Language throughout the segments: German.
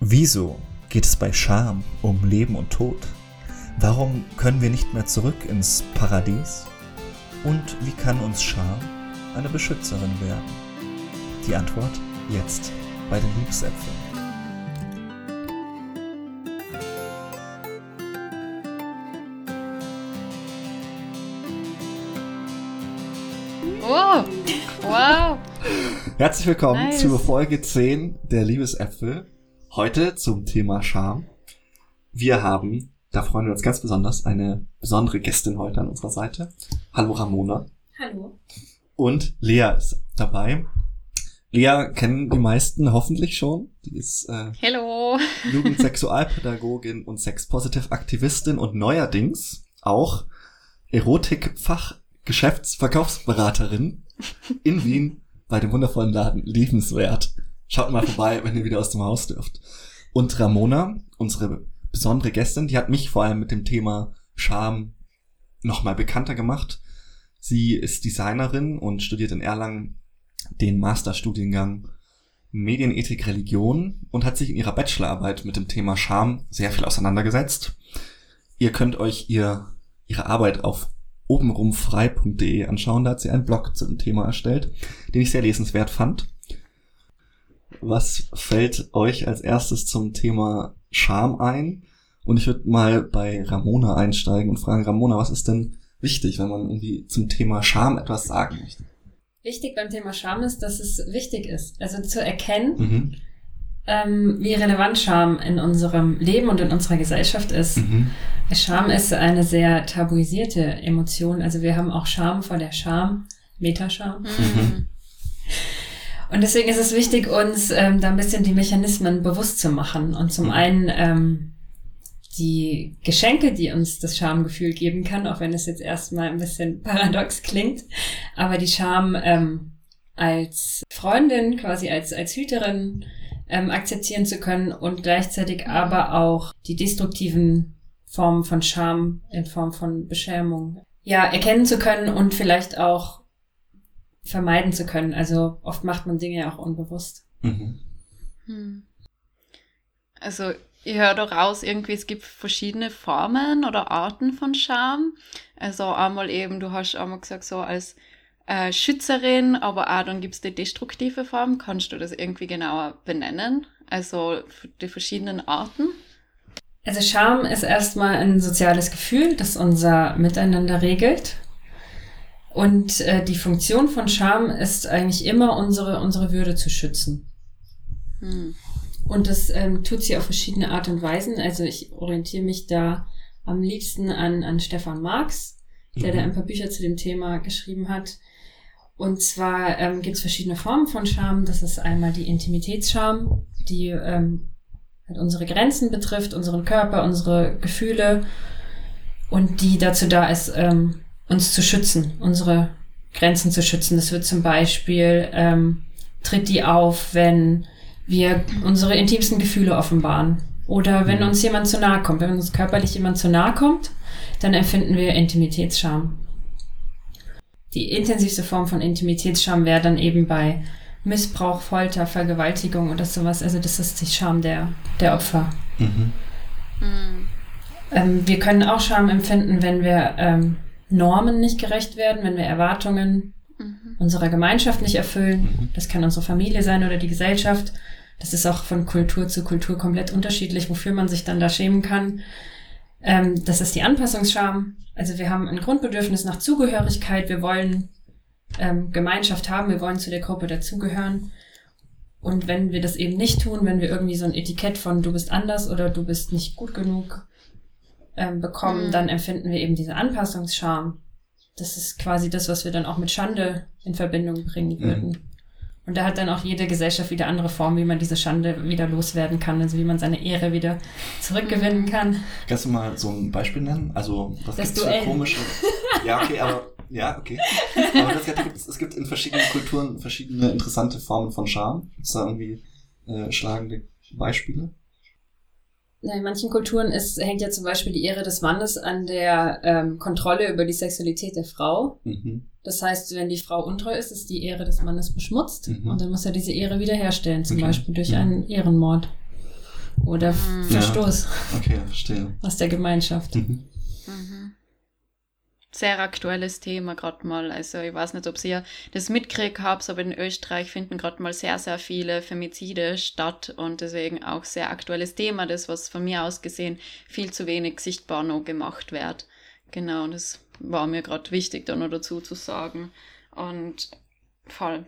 Wieso geht es bei Scham um Leben und Tod? Warum können wir nicht mehr zurück ins Paradies? Und wie kann uns Scham eine Beschützerin werden? Die Antwort jetzt bei den Liebsäpfeln. Wow. Wow. Herzlich willkommen Nice. zur Folge 10 der Liebesäpfel. Heute zum Thema Scham. Wir haben, da freuen wir uns ganz besonders, eine besondere Gästin heute an unserer Seite. Hallo Ramona. Hallo. Und Lea ist dabei. Lea kennen die meisten hoffentlich schon. Die ist äh, Hello. Jugendsexualpädagogin und Sex-Positive-Aktivistin und neuerdings auch Erotik-Fach-Geschäftsverkaufsberaterin in Wien bei dem wundervollen Laden Liebenswert. Schaut mal vorbei, wenn ihr wieder aus dem Haus dürft. Und Ramona, unsere besondere Gästin, die hat mich vor allem mit dem Thema Scham nochmal bekannter gemacht. Sie ist Designerin und studiert in Erlangen den Masterstudiengang Medienethik Religion und hat sich in ihrer Bachelorarbeit mit dem Thema Scham sehr viel auseinandergesetzt. Ihr könnt euch ihr, ihre Arbeit auf obenrumfrei.de anschauen. Da hat sie einen Blog zu dem Thema erstellt, den ich sehr lesenswert fand. Was fällt euch als erstes zum Thema Scham ein? Und ich würde mal bei Ramona einsteigen und fragen, Ramona, was ist denn wichtig, wenn man irgendwie zum Thema Scham etwas sagen möchte? Wichtig beim Thema Scham ist, dass es wichtig ist. Also zu erkennen, Mhm. ähm, wie relevant Scham in unserem Leben und in unserer Gesellschaft ist. Mhm. Scham ist eine sehr tabuisierte Emotion. Also wir haben auch Scham vor der Scham, Metascham. Mhm. Und deswegen ist es wichtig, uns ähm, da ein bisschen die Mechanismen bewusst zu machen. Und zum Mhm. einen ähm, die Geschenke, die uns das Schamgefühl geben kann, auch wenn es jetzt erstmal ein bisschen paradox klingt, aber die Scham ähm, als Freundin, quasi als, als Hüterin ähm, akzeptieren zu können und gleichzeitig aber auch die destruktiven Formen von Scham in Form von Beschämung ja erkennen zu können und vielleicht auch vermeiden zu können. Also oft macht man Dinge ja auch unbewusst. Mhm. Hm. Also, ich höre da raus, irgendwie, es gibt verschiedene Formen oder Arten von Scham. Also einmal eben, du hast einmal gesagt, so als äh, Schützerin, aber auch dann gibt's die destruktive Form. Kannst du das irgendwie genauer benennen? Also die verschiedenen Arten? Also Scham ist erstmal ein soziales Gefühl, das unser Miteinander regelt. Und äh, die Funktion von Scham ist eigentlich immer unsere, unsere Würde zu schützen. Hm. Und das ähm, tut sie auf verschiedene Art und Weisen. Also ich orientiere mich da am liebsten an, an Stefan Marx, der Mhm. da ein paar Bücher zu dem Thema geschrieben hat. Und zwar ähm, gibt es verschiedene Formen von Scham. Das ist einmal die Intimitätsscham, die ähm, halt unsere Grenzen betrifft, unseren Körper, unsere Gefühle und die dazu da ist, ähm, uns zu schützen, unsere Grenzen zu schützen. Das wird zum Beispiel, ähm, tritt die auf, wenn wir unsere intimsten Gefühle offenbaren. Oder wenn Mhm. uns jemand zu nahe kommt. Wenn uns körperlich jemand zu nahe kommt, dann empfinden wir Intimitätsscham. Die intensivste Form von Intimitätsscham wäre dann eben bei Missbrauch, Folter, Vergewaltigung oder sowas. Also das ist die Scham der, der Opfer. Mhm. Hm. Ähm, wir können auch Scham empfinden, wenn wir ähm, Normen nicht gerecht werden, wenn wir Erwartungen Mhm. unserer Gemeinschaft nicht erfüllen. Mhm. Das kann unsere Familie sein oder die Gesellschaft. Das ist auch von Kultur zu Kultur komplett unterschiedlich, wofür man sich dann da schämen kann. Ähm, das ist die Anpassungsscham. Also wir haben ein Grundbedürfnis nach Zugehörigkeit. Wir wollen ähm, Gemeinschaft haben. Wir wollen zu der Gruppe dazugehören. Und wenn wir das eben nicht tun, wenn wir irgendwie so ein Etikett von du bist anders oder du bist nicht gut genug ähm, bekommen, Mhm. dann empfinden wir eben diese Anpassungsscham. Das ist quasi das, was wir dann auch mit Schande in Verbindung bringen würden. Und da hat dann auch jede Gesellschaft wieder andere Formen, wie man diese Schande wieder loswerden kann, also wie man seine Ehre wieder zurückgewinnen Mhm. kann. Kannst du mal so ein Beispiel nennen? Also, was Das gibt's für Duell. komische. Ja, okay, aber. Ja, okay. Aber das, gibt, es gibt in verschiedenen Kulturen verschiedene interessante Formen von Scham. Es da irgendwie äh, schlagende Beispiele? Ja, In manchen Kulturen ist, hängt ja zum Beispiel die Ehre des Mannes an der ähm, Kontrolle über die Sexualität der Frau. Mhm. Das heißt, wenn die Frau untreu ist, ist die Ehre des Mannes beschmutzt Mhm. und dann muss er diese Ehre wiederherstellen, zum Okay. Beispiel durch Mhm. einen Ehrenmord. oder Mhm. Verstoß Okay, verstehe. aus der Gemeinschaft. Mhm. Sehr aktuelles Thema gerade mal. Also ich weiß nicht, ob ihr das mitgekriegt habt, aber in Österreich finden gerade mal sehr, sehr viele Femizide statt und deswegen auch sehr aktuelles Thema, das was von mir aus gesehen viel zu wenig sichtbar noch gemacht wird. Genau, das war mir gerade wichtig, da noch dazu zu sagen. Und voll.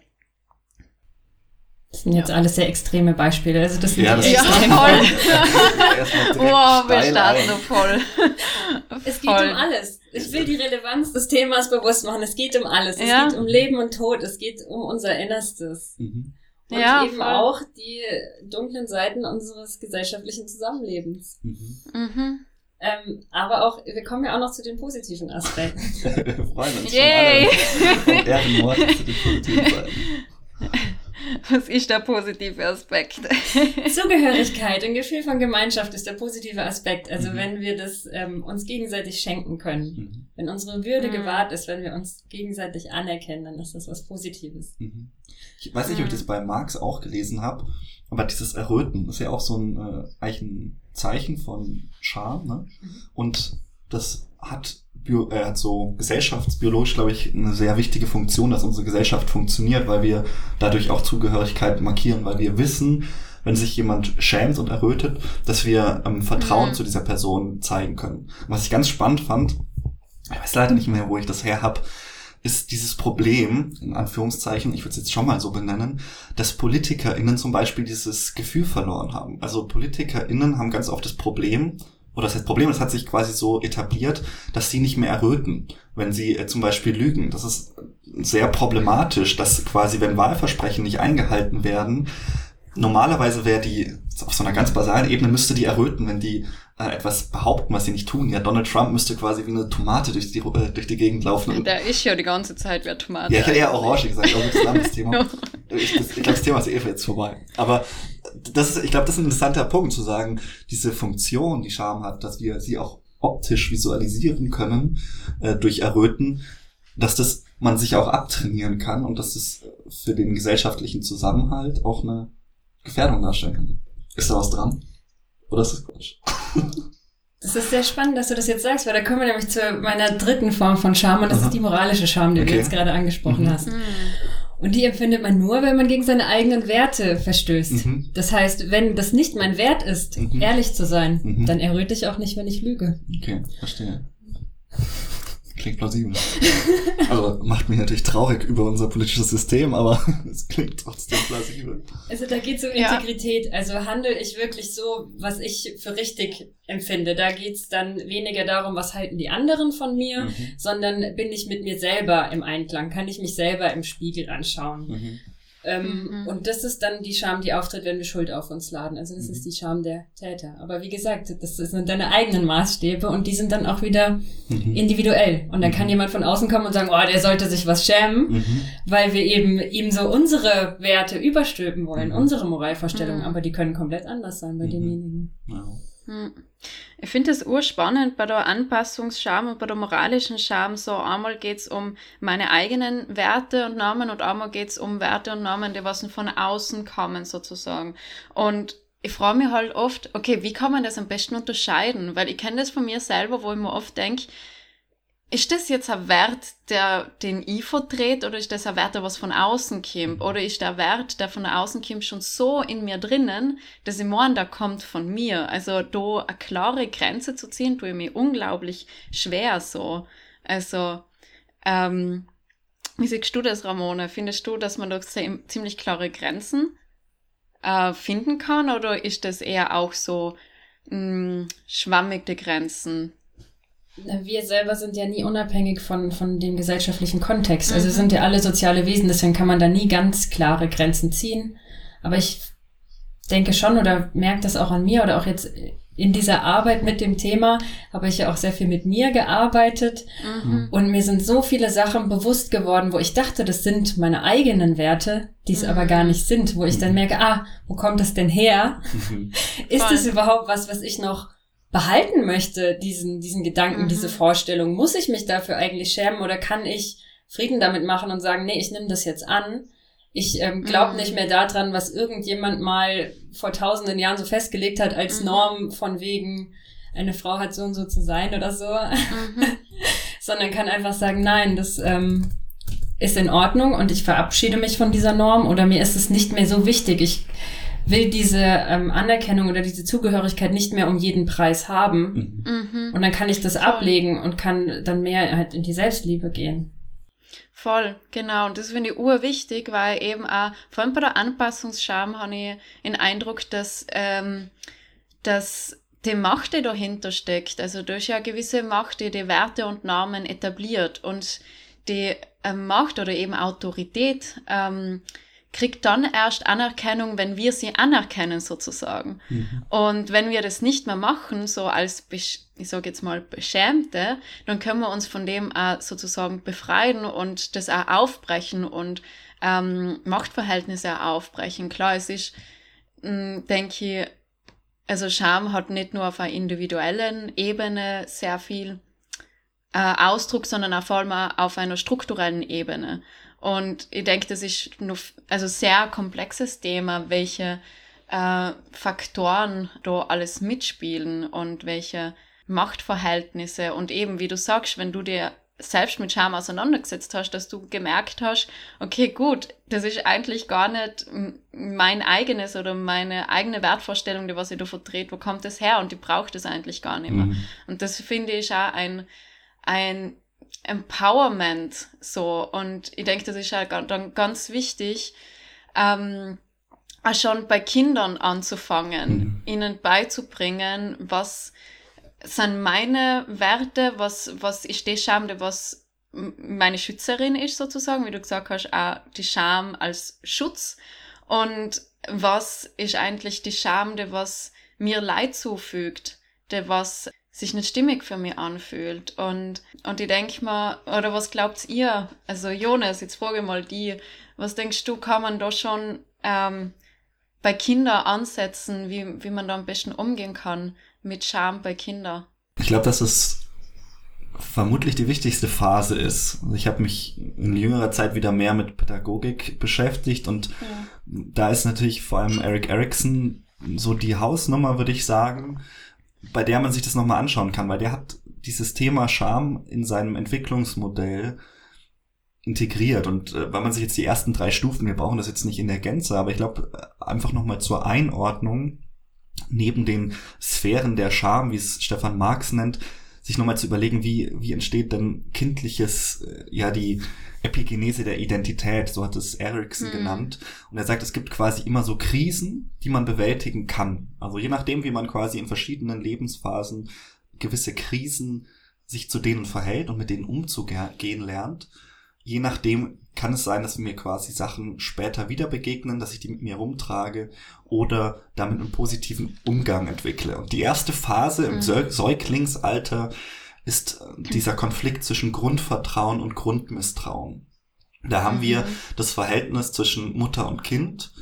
Das sind jetzt alles sehr extreme Beispiele. Also das sind Ja, das Ja, ist extremen voll. Wow, wir starten noch voll. Es geht Voll. um alles. Ich will die Relevanz des Themas bewusst machen. Es geht um alles. Es Ja. geht um Leben und Tod. Es geht um unser Innerstes. Mhm. Und Ja, eben voll. auch die dunklen Seiten unseres gesellschaftlichen Zusammenlebens. Mhm. Mhm. Ähm, aber auch, wir kommen ja auch noch zu den positiven Aspekten. Wir freuen uns Yay! von allem. Vom Ehrenmord zu den positiven Seiten. Was ist der positive Aspekt? Zugehörigkeit, ein Gefühl von Gemeinschaft ist der positive Aspekt. Also Mhm. wenn wir das ähm, uns gegenseitig schenken können, Mhm. wenn unsere Würde Mhm. gewahrt ist, wenn wir uns gegenseitig anerkennen, dann ist das was Positives. Mhm. Ich weiß nicht, ob ich Mhm. das bei Marx auch gelesen habe, aber dieses Erröten ist ja auch so ein, äh, ein Zeichen von Scham, ne? Und das hat, bio, äh, hat so gesellschaftsbiologisch, glaube ich, eine sehr wichtige Funktion, dass unsere Gesellschaft funktioniert, weil wir dadurch auch Zugehörigkeit markieren, weil wir wissen, wenn sich jemand schämt und errötet, dass wir ähm, Vertrauen Mhm. zu dieser Person zeigen können. Was ich ganz spannend fand, ich weiß leider nicht mehr, wo ich das her hab, ist dieses Problem, in Anführungszeichen, ich würde es jetzt schon mal so benennen, dass PolitikerInnen zum Beispiel dieses Gefühl verloren haben. Also PolitikerInnen haben ganz oft das Problem, oder das heißt Problem, das hat sich quasi so etabliert, dass sie nicht mehr erröten, wenn sie äh, zum Beispiel lügen. Das ist sehr problematisch, dass quasi, wenn Wahlversprechen nicht eingehalten werden, normalerweise wäre die, auf so einer ganz basalen Ebene müsste die erröten, wenn die etwas behaupten, was sie nicht tun. Ja, Donald Trump müsste quasi wie eine Tomate durch die, äh, durch die Gegend laufen. Und, Der ist ja die ganze Zeit wie eine Tomate. ja, ich hätte eher. Orange gesagt, aber das ist ein anderes Thema. Ich, ich glaube, das Thema ist eh jetzt vorbei. Aber das ist, ich glaube, das ist ein interessanter Punkt zu sagen, diese Funktion, die Scham hat, dass wir sie auch optisch visualisieren können äh, durch Erröten, dass das man sich auch abtrainieren kann und dass das für den gesellschaftlichen Zusammenhalt auch eine Gefährdung darstellen kann. Ist da was dran? Oder ist das Quatsch? Das ist sehr spannend, dass du das jetzt sagst, weil da kommen wir nämlich zu meiner dritten Form von Scham und das Aha. ist die moralische Scham, die Okay. du jetzt gerade angesprochen Mhm. hast. Hm. Und die empfindet man nur, wenn man gegen seine eigenen Werte verstößt. Mhm. Das heißt, wenn das nicht mein Wert ist, Mhm. ehrlich zu sein, Mhm. dann erröte ich auch nicht, wenn ich lüge. Okay, verstehe. Klingt plausibel. Also macht mich natürlich traurig über unser politisches System, aber es klingt trotzdem plausibel. Also da geht es um Ja. Integrität. Also handle ich wirklich so, was ich für richtig empfinde. Da geht es dann weniger darum, was halten die anderen von mir, Mhm. sondern bin ich mit mir selber im Einklang, kann ich mich selber im Spiegel anschauen. Mhm. Ähm, Mhm. Und das ist dann die Scham, die auftritt, wenn wir Schuld auf uns laden. Also das Mhm. ist die Scham der Täter. Aber wie gesagt, das sind deine eigenen Maßstäbe und die sind dann auch wieder Mhm. individuell. Und dann kann Mhm. jemand von außen kommen und sagen, oh, der sollte sich was schämen, Mhm. weil wir eben ihm so unsere Werte überstülpen wollen, Mhm. unsere Moralvorstellungen. Mhm. Aber die können komplett anders sein bei Mhm. demjenigen. Ja. Hm. Ich finde es urspannend bei der Anpassungsscham und bei der moralischen Scham. So einmal geht's um meine eigenen Werte und Normen und einmal geht's um Werte und Normen, die was von außen kommen sozusagen. Und ich frage mich halt oft, okay, wie kann man das am besten unterscheiden? Weil ich kenne das von mir selber, wo ich mir oft denke, ist das jetzt ein Wert, der den ich vertrete, oder ist das ein Wert, der was von außen kommt? Oder ist der Wert, der von außen kommt, schon so in mir drinnen, dass ich meine, der kommt von mir? Also da eine klare Grenze zu ziehen, tue ich mir unglaublich schwer so. Also, ähm, wie siehst du das, Ramona? Findest du, dass man da zie- ziemlich klare Grenzen äh, finden kann, oder ist das eher auch so mh, schwammige Grenzen? Wir selber sind ja nie unabhängig von, von dem gesellschaftlichen Kontext. Also Mhm. sind ja alle soziale Wesen, deswegen kann man da nie ganz klare Grenzen ziehen. Aber ich denke schon oder merke das auch an mir oder auch jetzt in dieser Arbeit mit dem Thema habe ich ja auch sehr viel mit mir gearbeitet Mhm. und mir sind so viele Sachen bewusst geworden, wo ich dachte, das sind meine eigenen Werte, die es Mhm. aber gar nicht sind, wo ich dann merke, ah, wo kommt das denn her? Mhm. Ist es überhaupt was, was ich noch behalten möchte, diesen, diesen Gedanken, Mhm. diese Vorstellung? Muss ich mich dafür eigentlich schämen oder kann ich Frieden damit machen und sagen, nee, ich nehme das jetzt an? Ich ähm, glaube Mhm. nicht mehr daran, was irgendjemand mal vor tausenden Jahren so festgelegt hat als Mhm. Norm von wegen, eine Frau hat so und so zu sein oder so, Mhm. sondern kann einfach sagen, nein, das ähm, ist in Ordnung und ich verabschiede mich von dieser Norm oder mir ist es nicht mehr so wichtig. Ich will diese ähm, Anerkennung oder diese Zugehörigkeit nicht mehr um jeden Preis haben. Mhm. Mhm. Und dann kann ich das Voll. ablegen und kann dann mehr halt in die Selbstliebe gehen. Voll, genau. Und das finde ich urwichtig, weil eben auch, vor allem bei der Anpassungsscham habe ich den Eindruck, dass, ähm, dass die Macht, die dahinter steckt, also durch ja gewisse Macht, die die Werte und Normen etabliert und die ähm, Macht oder eben Autorität ähm, kriegt dann erst Anerkennung, wenn wir sie anerkennen sozusagen. Mhm. Und wenn wir das nicht mehr machen, so als, ich sage jetzt mal, Beschämte, dann können wir uns von dem auch sozusagen befreien und das auch aufbrechen und ähm, Machtverhältnisse auch aufbrechen. Klar, es ist, mh, denke ich, also Scham hat nicht nur auf einer individuellen Ebene sehr viel äh, Ausdruck, sondern auch vor allem auf einer strukturellen Ebene. Und ich denke, das ist noch also sehr komplexes Thema, welche äh, Faktoren da alles mitspielen und welche Machtverhältnisse und eben, wie du sagst, wenn du dir selbst mit Scham auseinandergesetzt hast, dass du gemerkt hast, okay, gut, das ist eigentlich gar nicht mein eigenes oder meine eigene Wertvorstellung, die was ich da vertrete, wo kommt das her und die braucht es eigentlich gar nicht mehr. Mhm. Und das finde ich auch ein, ein Empowerment so. Und ich denke, das ist ga- dann ganz wichtig, ähm, auch schon bei Kindern anzufangen, Mhm. ihnen beizubringen, was sind meine Werte, was, was ist die Scham, die was meine Schützerin ist sozusagen, wie du gesagt hast, auch die Scham als Schutz. Und was ist eigentlich die Scham, die was mir Leid zufügt, die was sich nicht stimmig für mich anfühlt. Und, und ich denke mal, oder was glaubt ihr? Also Jonas, jetzt frage ich mal die, was denkst du, kann man da schon ähm, bei Kindern ansetzen, wie, wie man da am besten umgehen kann mit Scham bei Kindern? Ich glaube, dass es vermutlich die wichtigste Phase ist. Ich habe mich in jüngerer Zeit wieder mehr mit Pädagogik beschäftigt und da ist natürlich vor allem Eric Erickson so die Hausnummer, würde ich sagen, bei der man sich das nochmal anschauen kann, weil der hat dieses Thema Scham in seinem Entwicklungsmodell integriert. Und äh, weil man sich jetzt die ersten drei Stufen, wir brauchen das jetzt nicht in der Gänze, aber ich glaube, äh, einfach nochmal zur Einordnung, neben den Sphären der Scham, wie es Stefan Marx nennt, sich nochmal zu überlegen, wie, wie entsteht denn kindliches, äh, ja, die Epigenese der Identität, so hat es Erickson Mhm. genannt. Und er sagt, es gibt quasi immer so Krisen, die man bewältigen kann. Also je nachdem, wie man quasi in verschiedenen Lebensphasen gewisse Krisen sich zu denen verhält und mit denen umzugehen lernt, je nachdem kann es sein, dass mir quasi Sachen später wieder begegnen, dass ich die mit mir rumtrage oder damit einen positiven Umgang entwickle. Und die erste Phase im Mhm. Säug- Säuglingsalter ist dieser Konflikt zwischen Grundvertrauen und Grundmisstrauen. Da haben wir Mhm. das Verhältnis zwischen Mutter und Kind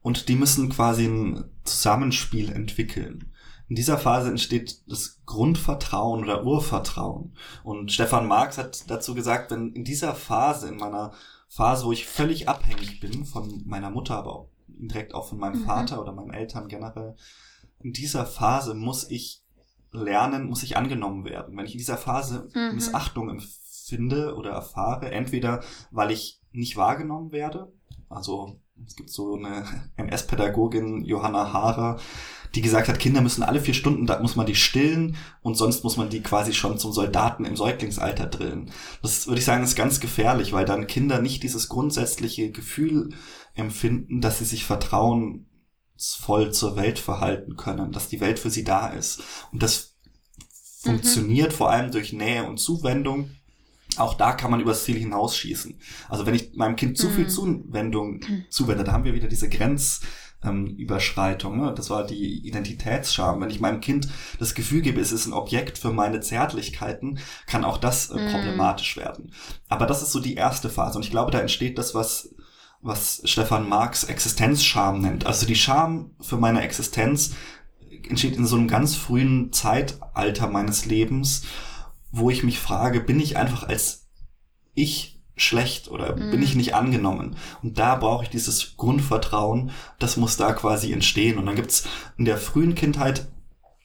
und die müssen quasi ein Zusammenspiel entwickeln. In dieser Phase entsteht das Grundvertrauen oder Urvertrauen. Und Stefan Marx hat dazu gesagt, wenn in dieser Phase, in meiner Phase, wo ich völlig abhängig bin von meiner Mutter, aber auch direkt auch von meinem Mhm. Vater oder meinen Eltern generell, in dieser Phase muss ich lernen, muss ich angenommen werden. Wenn ich in dieser Phase Mhm. Missachtung empfinde oder erfahre, entweder weil ich nicht wahrgenommen werde, also es gibt so eine MS-Pädagogin, Johanna Haarer, die gesagt hat, Kinder müssen alle vier Stunden, da muss man die stillen und sonst muss man die quasi schon zum Soldaten im Säuglingsalter drillen. Das würde ich sagen, ist ganz gefährlich, weil dann Kinder nicht dieses grundsätzliche Gefühl empfinden, dass sie sich vertrauensvoll zur Welt verhalten können, dass die Welt für sie da ist. Und das Mhm. funktioniert vor allem durch Nähe und Zuwendung. Auch da kann man übers Ziel hinausschießen. Also wenn ich meinem Kind zu viel Mhm. Zuwendung zuwende, da haben wir wieder diese Grenzüberschreitung. Ähm, Überschreitung, ne? Das war die Identitätsscham. Wenn ich meinem Kind das Gefühl gebe, es ist ein Objekt für meine Zärtlichkeiten, kann auch das äh, Mhm. problematisch werden. Aber das ist so die erste Phase. Und ich glaube, da entsteht das, was was Stefan Marx Existenzscham nennt. Also die Scham für meine Existenz entsteht in so einem ganz frühen Zeitalter meines Lebens, wo ich mich frage, bin ich einfach als ich schlecht oder mhm. bin ich nicht angenommen? Und da brauche ich dieses Grundvertrauen, das muss da quasi entstehen. Und dann gibt's in der frühen Kindheit,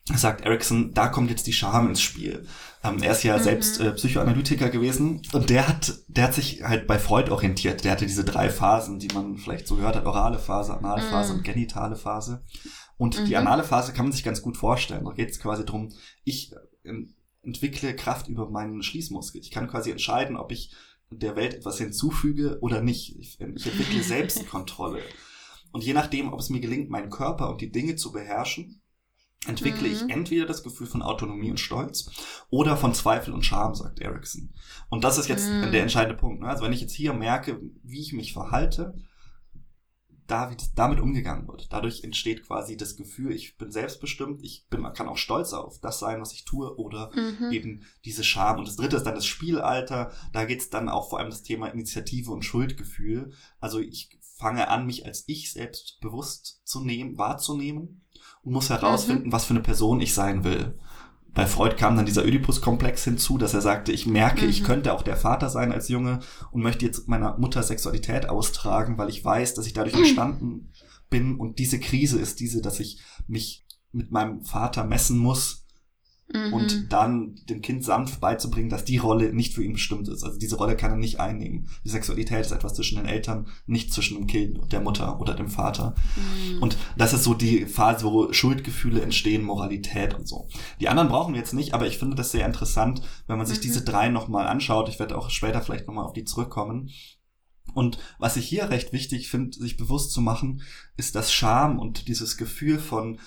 sagt Erickson, da kommt jetzt die Scham ins Spiel. Ähm, er ist ja mhm. selbst äh, Psychoanalytiker gewesen und der hat, der hat sich halt bei Freud orientiert. Der hatte diese drei Phasen, die man vielleicht so gehört hat, orale Phase, anale Phase mhm. und genitale Phase. Und mhm. die anale Phase kann man sich ganz gut vorstellen. Da geht es quasi drum, ich äh, entwickle Kraft über meinen Schließmuskel. Ich kann quasi entscheiden, ob ich der Welt etwas hinzufüge oder nicht. Ich, ich entwickle Selbstkontrolle. Und je nachdem, ob es mir gelingt, meinen Körper und die Dinge zu beherrschen, entwickle mhm. ich entweder das Gefühl von Autonomie und Stolz oder von Zweifel und Scham, sagt Erickson. Und das ist jetzt mhm. der entscheidende Punkt. Ne? Also wenn ich jetzt hier merke, wie ich mich verhalte, da, wie damit umgegangen wird. Dadurch entsteht quasi das Gefühl, ich bin selbstbestimmt, ich bin, kann auch stolz auf das sein, was ich tue, oder mhm. eben diese Scham. Und das dritte ist dann das Spielalter. Da geht es dann auch vor allem das Thema Initiative und Schuldgefühl. Also ich fange an, mich als ich selbst bewusst zu nehmen, wahrzunehmen und muss herausfinden, mhm. was für eine Person ich sein will. Bei Freud kam dann dieser Oedipus-Komplex hinzu, dass er sagte, ich merke, mhm. ich könnte auch der Vater sein als Junge und möchte jetzt meiner Mutter Sexualität austragen, weil ich weiß, dass ich dadurch entstanden bin und diese Krise ist diese, dass ich mich mit meinem Vater messen muss Mhm. Und dann dem Kind sanft beizubringen, dass die Rolle nicht für ihn bestimmt ist. Also diese Rolle kann er nicht einnehmen. Die Sexualität ist etwas zwischen den Eltern, nicht zwischen dem Kind und der Mutter oder dem Vater. Mhm. Und das ist so die Phase, wo Schuldgefühle entstehen, Moralität und so. Die anderen brauchen wir jetzt nicht, aber ich finde das sehr interessant, wenn man sich mhm. diese drei nochmal anschaut. Ich werde auch später vielleicht nochmal auf die zurückkommen. Und was ich hier recht wichtig finde, sich bewusst zu machen, ist, dass Scham und dieses Gefühl von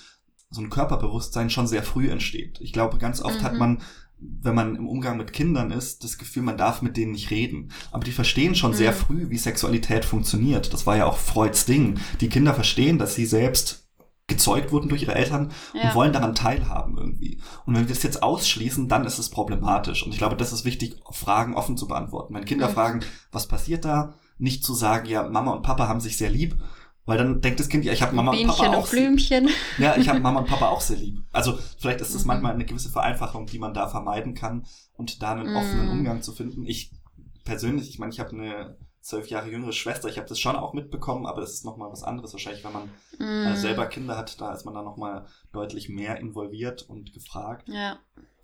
so ein Körperbewusstsein schon sehr früh entsteht. Ich glaube, ganz oft mhm. hat man wenn man im Umgang mit Kindern ist, das Gefühl, man darf mit denen nicht reden. Aber die verstehen schon mhm. sehr früh, wie Sexualität funktioniert. Das war ja auch Freuds Ding. Die Kinder verstehen, dass sie selbst gezeugt wurden durch ihre Eltern ja. und wollen daran teilhaben irgendwie. Und wenn wir das jetzt ausschließen, dann ist es problematisch. Und ich glaube, das ist wichtig, Fragen offen zu beantworten. Wenn Kinder mhm. fragen, was passiert da, nicht zu sagen, ja, Mama und Papa haben sich sehr lieb, weil dann denkt das Kind, ja, ich habe Mama Bienchen und Papa auch. Und Blümchen. Ja, ich habe Mama und Papa auch sehr lieb. Also vielleicht ist das mhm. manchmal eine gewisse Vereinfachung, die man da vermeiden kann und da einen mhm. offenen Umgang zu finden. Ich persönlich, ich meine, ich habe eine zwölf Jahre jüngere Schwester, ich habe das schon auch mitbekommen, aber das ist nochmal was anderes. Wahrscheinlich, wenn man mm. äh, selber Kinder hat, da ist man dann nochmal deutlich mehr involviert und gefragt. Ja.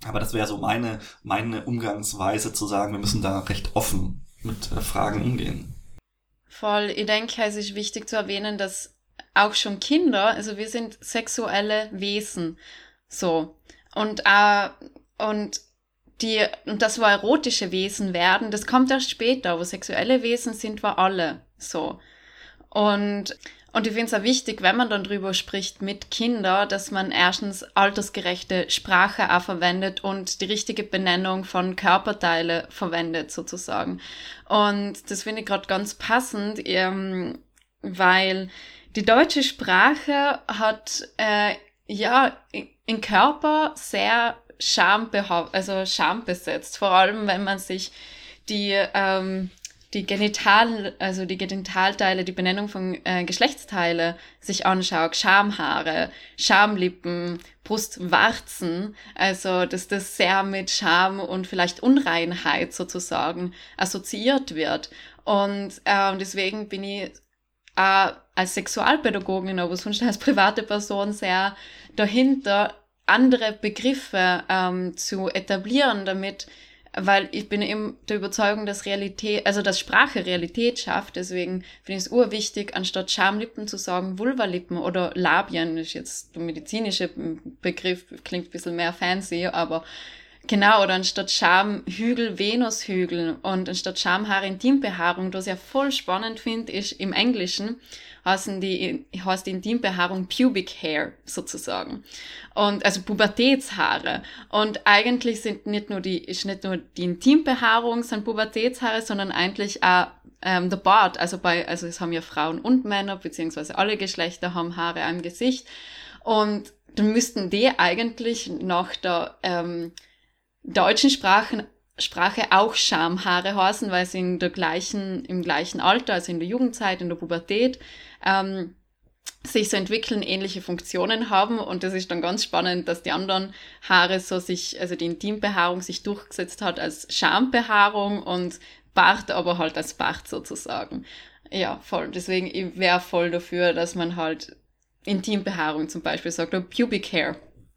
Aber das wäre so meine, meine Umgangsweise zu sagen, wir müssen da recht offen mit äh, Fragen umgehen. Voll. Ich denke, es ist wichtig zu erwähnen, dass auch schon Kinder, also wir sind sexuelle Wesen. So. Und, äh, und die, und das, wo erotische Wesen werden, das kommt erst später, wo sexuelle Wesen sind wir alle. So. Und und ich finde es auch wichtig, wenn man dann drüber spricht mit Kindern, dass man erstens altersgerechte Sprache auch verwendet und die richtige Benennung von Körperteile verwendet sozusagen. Und das finde ich gerade ganz passend, ähm, weil die deutsche Sprache hat äh, ja in Körper sehr Scham also Scham besetzt, vor allem wenn man sich die ähm, die Genital, also die Genitalteile, die Benennung von äh, Geschlechtsteile sich anschaut, Schamhaare, Schamlippen, Brustwarzen, also dass das sehr mit Scham und vielleicht Unreinheit sozusagen assoziiert wird. Und äh, deswegen bin ich äh, als Sexualpädagogin, aber sonst als private Person sehr dahinter, andere Begriffe ähm, zu etablieren, damit weil ich bin eben der Überzeugung, dass Realität, also dass Sprache Realität schafft. Deswegen finde ich es urwichtig, anstatt Schamlippen zu sagen, Vulvalippen oder Labien, ist jetzt der medizinische Begriff, klingt ein bisschen mehr fancy, aber Genau, oder anstatt Schamhügel Venushügel und anstatt Schamhaare Intimbehaarung, was ich ja voll spannend finde, ist im Englischen heißen die, heißt die Intimbehaarung Pubic Hair sozusagen. Und also Pubertätshaare. Und eigentlich sind nicht nur die, ist nicht nur die Intimbehaarung sind Pubertätshaare, sondern eigentlich auch ähm, der Bart. Also bei, also es haben ja Frauen und Männer, beziehungsweise alle Geschlechter haben Haare am Gesicht. Und dann müssten die eigentlich nach der ähm, deutschen Sprachen, Sprache auch Schamhaare heißen, weil sie in der gleichen, im gleichen Alter, also in der Jugendzeit, in der Pubertät, ähm, sich so entwickeln, ähnliche Funktionen haben und das ist dann ganz spannend, dass die anderen Haare so sich, also die Intimbehaarung sich durchgesetzt hat als Schambehaarung und Bart, aber halt als Bart sozusagen. Ja, voll. Deswegen, ich wäre voll dafür, dass man halt Intimbehaarung zum Beispiel sagt, oder Pubic Hair,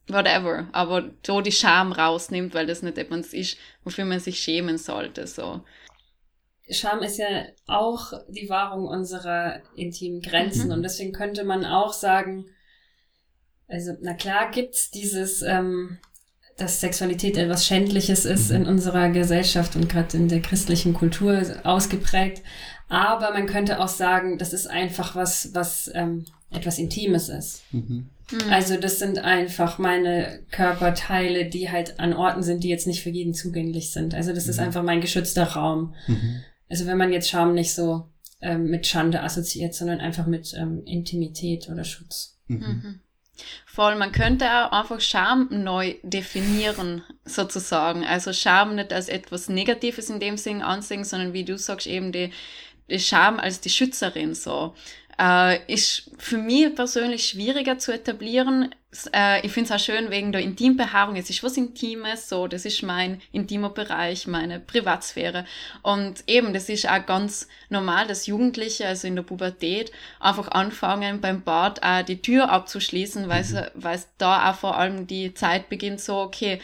whatever. Aber so die Scham rausnimmt, weil das nicht etwas ist, wofür man sich schämen sollte, so. Scham ist ja auch die Wahrung unserer intimen Grenzen Mhm. und deswegen könnte man auch sagen, also na klar gibt's dieses, ähm, dass Sexualität etwas Schändliches ist in unserer Gesellschaft und gerade in der christlichen Kultur ausgeprägt, aber man könnte auch sagen, das ist einfach was, was ähm, etwas Intimes ist. Mhm. Hm. Also das sind einfach meine Körperteile, die halt an Orten sind, die jetzt nicht für jeden zugänglich sind. Also das ist Mhm. einfach mein geschützter Raum. Mhm. Also wenn man jetzt Scham nicht so ähm, mit Schande assoziiert, sondern einfach mit ähm, Intimität oder Schutz. Mhm. Mhm. Voll, man könnte auch einfach Scham neu definieren, sozusagen. Also Scham nicht als etwas Negatives in dem Sinn ansehen, sondern wie du sagst, eben die, die Scham als die Schützerin so. Äh, ist für mich persönlich schwieriger zu etablieren. Äh, ich finde es auch schön wegen der Intimbehaarung. Es ist was Intimes, so, das ist mein intimer Bereich, meine Privatsphäre. Und eben, das ist auch ganz normal, dass Jugendliche, also in der Pubertät, einfach anfangen beim Bad auch die Tür abzuschließen, weil Mhm. es weil es da auch vor allem die Zeit beginnt, so, okay,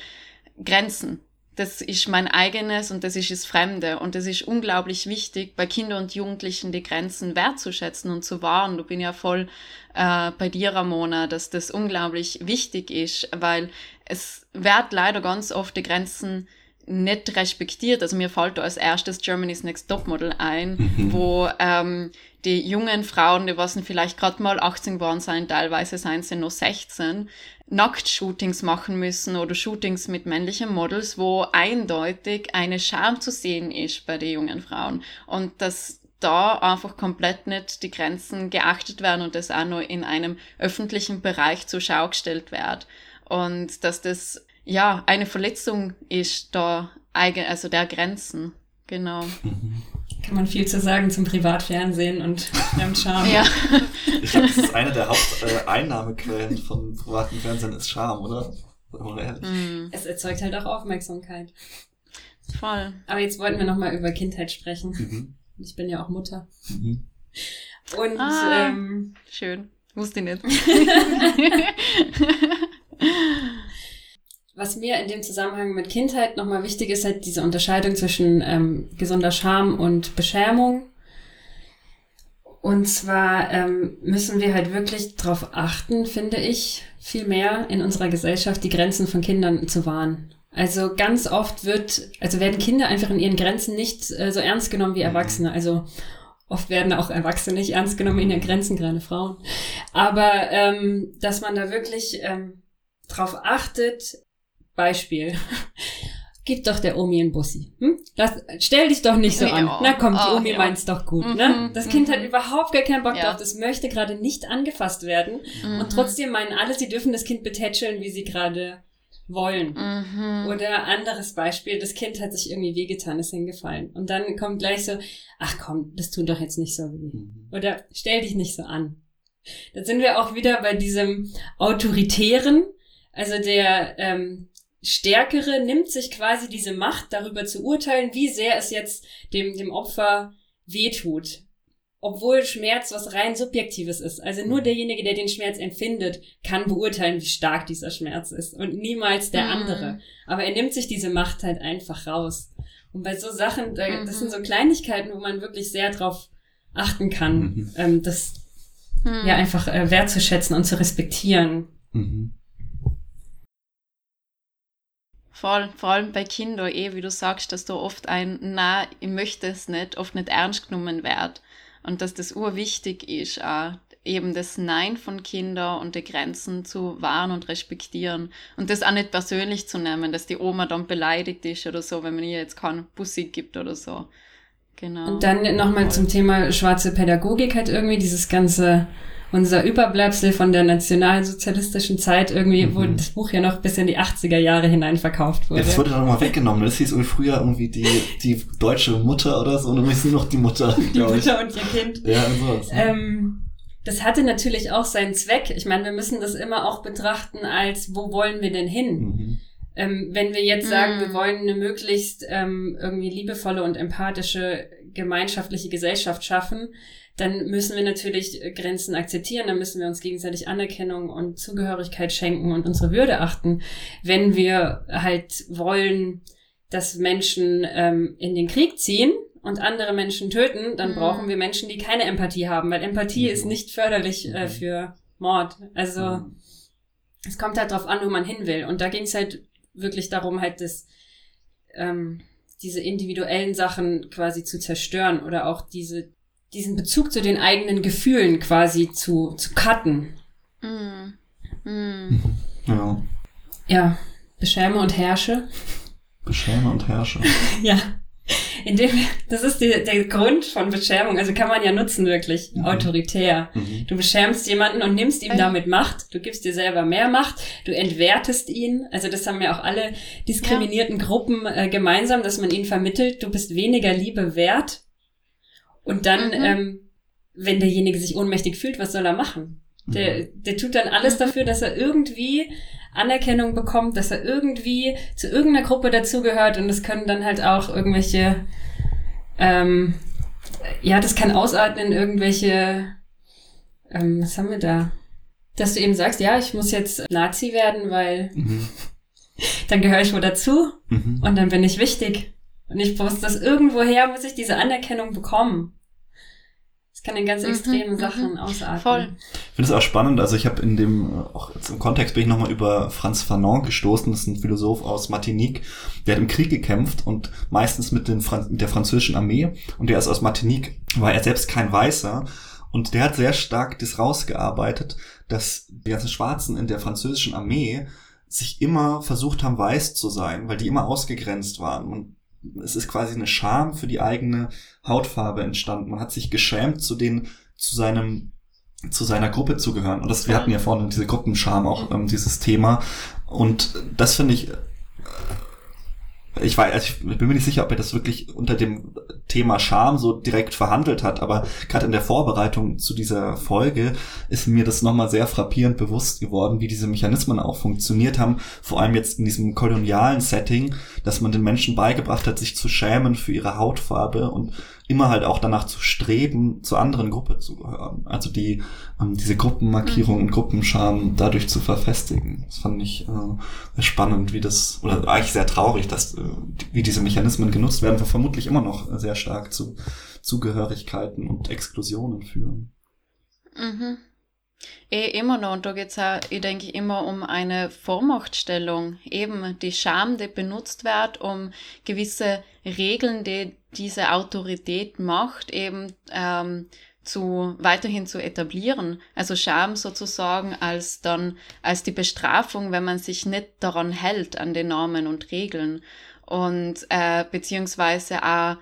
Grenzen. Das ist mein eigenes und das ist das Fremde. Und es ist unglaublich wichtig, bei Kindern und Jugendlichen die Grenzen wertzuschätzen und zu wahren. Du bin ja voll äh, bei dir, Ramona, dass das unglaublich wichtig ist, weil es wird leider ganz oft die Grenzen nicht respektiert. Also mir fällt da als erstes Germany's Next Topmodel ein, Mhm. wo ähm, die jungen Frauen, die was vielleicht gerade mal 18 geworden sein, teilweise seien sie nur 16, Nacktshootings machen müssen oder Shootings mit männlichen Models, wo eindeutig eine Scham zu sehen ist bei den jungen Frauen. Und dass da einfach komplett nicht die Grenzen geachtet werden und das auch nur in einem öffentlichen Bereich zur Schau gestellt wird. Und dass das ja eine Verletzung ist da eigen, also der Grenzen. Genau. Kann man viel zu sagen zum Privatfernsehen und Fremdscham. Ja. Ich glaube, das ist eine der Haupteinnahmequellen von privaten Fernsehen ist Scham, oder? Sagen wir mal ehrlich. Mm, Es erzeugt halt auch Aufmerksamkeit. voll. Aber jetzt wollten wir nochmal über Kindheit sprechen. Mhm. Ich bin ja auch Mutter. Mhm. Und Ah. ähm, Schön. Wusste ich nicht. was mir in dem Zusammenhang mit Kindheit nochmal wichtig ist, halt diese Unterscheidung zwischen ähm, gesunder Scham und Beschämung. Und zwar ähm, müssen wir halt wirklich darauf achten, finde ich, viel mehr in unserer Gesellschaft die Grenzen von Kindern zu wahren. Also ganz oft wird, also werden Kinder einfach in ihren Grenzen nicht äh, so ernst genommen wie Mhm. Erwachsene. Also oft werden auch Erwachsene nicht ernst genommen in ihren Grenzen, gerade Frauen. Aber ähm, dass man da wirklich ähm, drauf achtet, Beispiel. Gib doch der Omi einen Bussi. Hm? Lass, stell dich doch nicht so an. Ja. Na komm, die Ah, Omi ja. meint's doch gut. Mhm, Ne? Das Kind mhm. hat überhaupt gar keinen Bock Ja. drauf. Das möchte gerade nicht angefasst werden. Mhm. Und trotzdem meinen alle, sie dürfen das Kind betätscheln, wie sie gerade wollen. Mhm. Oder anderes Beispiel, das Kind hat sich irgendwie wehgetan, ist hingefallen. Und dann kommt gleich so, ach komm, das tut doch jetzt nicht so weh. Mhm. Oder stell dich nicht so an. Da sind wir auch wieder bei diesem Autoritären. Also der ähm, Stärkere nimmt sich quasi diese Macht, darüber zu urteilen, wie sehr es jetzt dem, dem Opfer wehtut. Obwohl Schmerz was rein Subjektives ist. Also nur derjenige, der den Schmerz empfindet, kann beurteilen, wie stark dieser Schmerz ist. Und niemals der Mhm. andere. Aber er nimmt sich diese Macht halt einfach raus. Und bei so Sachen, da, das Mhm. sind so Kleinigkeiten, wo man wirklich sehr drauf achten kann, Mhm. ähm, das Mhm. ja einfach äh, wertzuschätzen und zu respektieren. Mhm. Voll, vor allem bei Kindern, eh, wie du sagst, dass da oft ein Na, ich möchte es nicht, oft nicht ernst genommen wird. Und dass das urwichtig ist, auch eben das Nein von Kindern und die Grenzen zu wahren und respektieren. Und das auch nicht persönlich zu nehmen, dass die Oma dann beleidigt ist oder so, wenn man ihr jetzt keinen Bussi gibt oder so. Genau. Und dann nochmal zum Thema schwarze Pädagogik halt irgendwie dieses ganze, unser Überbleibsel von der nationalsozialistischen Zeit irgendwie, wo Mhm. das Buch ja noch bis in die 80er Jahre hinein verkauft wurde. Jetzt wurde dann nochmal weggenommen. Das hieß früher irgendwie die, die deutsche Mutter oder so. Und irgendwie ist nur noch die Mutter, die. Mutter und ihr Kind. Ja, sowas. ne? Ähm, das hatte natürlich auch seinen Zweck. Ich meine, wir müssen das immer auch betrachten als, wo wollen wir denn hin? Mhm. Ähm, wenn wir jetzt sagen, Mm. wir wollen eine möglichst ähm, irgendwie liebevolle und empathische gemeinschaftliche Gesellschaft schaffen, dann müssen wir natürlich Grenzen akzeptieren, dann müssen wir uns gegenseitig Anerkennung und Zugehörigkeit schenken und unsere Würde achten. Wenn wir halt wollen, dass Menschen ähm, in den Krieg ziehen und andere Menschen töten, dann Mhm. brauchen wir Menschen, die keine Empathie haben, weil Empathie Mhm. ist nicht förderlich äh, Mhm. für Mord. Also es kommt halt drauf an, wo man hin will. Und da ging es halt wirklich darum, halt das, ähm, diese individuellen Sachen quasi zu zerstören oder auch diese, diesen Bezug zu den eigenen Gefühlen quasi zu, zu cutten. Mm. Mm. Ja. Ja, beschäme und herrsche. Beschäme und herrsche. Ja. Indem, das ist die, der Grund von Beschämung. Also kann man ja nutzen, wirklich. Mhm. Autoritär. Mhm. Du beschämst jemanden und nimmst ihm damit Macht. Du gibst dir selber mehr Macht. Du entwertest ihn. Also das haben ja auch alle diskriminierten Gruppen äh, gemeinsam, dass man ihnen vermittelt, du bist weniger Liebe wert. Und dann, Mhm. ähm, wenn derjenige sich ohnmächtig fühlt, was soll er machen? Der, der tut dann alles Mhm. dafür, dass er irgendwie Anerkennung bekommt, dass er irgendwie zu irgendeiner Gruppe dazugehört und das können dann halt auch irgendwelche, ähm, ja, das kann ausarten in irgendwelche, ähm, was haben wir da? Dass du eben sagst, ja, ich muss jetzt Nazi werden, weil Mhm. dann gehöre ich wohl dazu Mhm. und dann bin ich wichtig. Und ich muss das irgendwoher, muss ich diese Anerkennung bekommen. Das kann in ganz Mhm, extremen mhm. Sachen ausarten. Voll. Ich finde es auch spannend, also ich habe in dem, auch jetzt im Kontext bin ich nochmal über Franz Fanon gestoßen, das ist ein Philosoph aus Martinique, der hat im Krieg gekämpft und meistens mit, den Fran mit der französischen Armee und der ist aus Martinique, war er selbst kein Weißer und der hat sehr stark das rausgearbeitet, dass die ganzen Schwarzen in der französischen Armee sich immer versucht haben, weiß zu sein, weil die immer ausgegrenzt waren und es ist quasi eine Scham für die eigene Hautfarbe entstanden. Man hat sich geschämt, zu den, zu seinem, zu seiner Gruppe zu gehören. Und das, wir hatten ja vorhin diese Gruppenscham auch, ähm, dieses Thema. Und das finde ich, ich weiß, also ich bin mir nicht sicher, ob er das wirklich unter dem Thema Scham so direkt verhandelt hat, aber gerade in der Vorbereitung zu dieser Folge ist mir das nochmal sehr frappierend bewusst geworden, wie diese Mechanismen auch funktioniert haben, vor allem jetzt in diesem kolonialen Setting, dass man den Menschen beigebracht hat, sich zu schämen für ihre Hautfarbe und immer halt auch danach zu streben, zur anderen Gruppe zu gehören. Also die, ähm, diese Gruppenmarkierung und Gruppenscham dadurch zu verfestigen. Das fand ich äh, spannend, wie das, oder eigentlich sehr traurig, dass, äh, wie diese Mechanismen genutzt werden, wo vermutlich immer noch sehr stark zu Zugehörigkeiten und Exklusionen führen. Mhm. Eh, immer noch. Und da geht's auch, ich denke, immer um eine Vormachtstellung. Eben die Scham, die benutzt wird, um gewisse Regeln, die diese Autorität macht, eben ähm, zu weiterhin zu etablieren. Also Scham sozusagen als dann als die Bestrafung, wenn man sich nicht daran hält an den Normen und Regeln und äh, beziehungsweise auch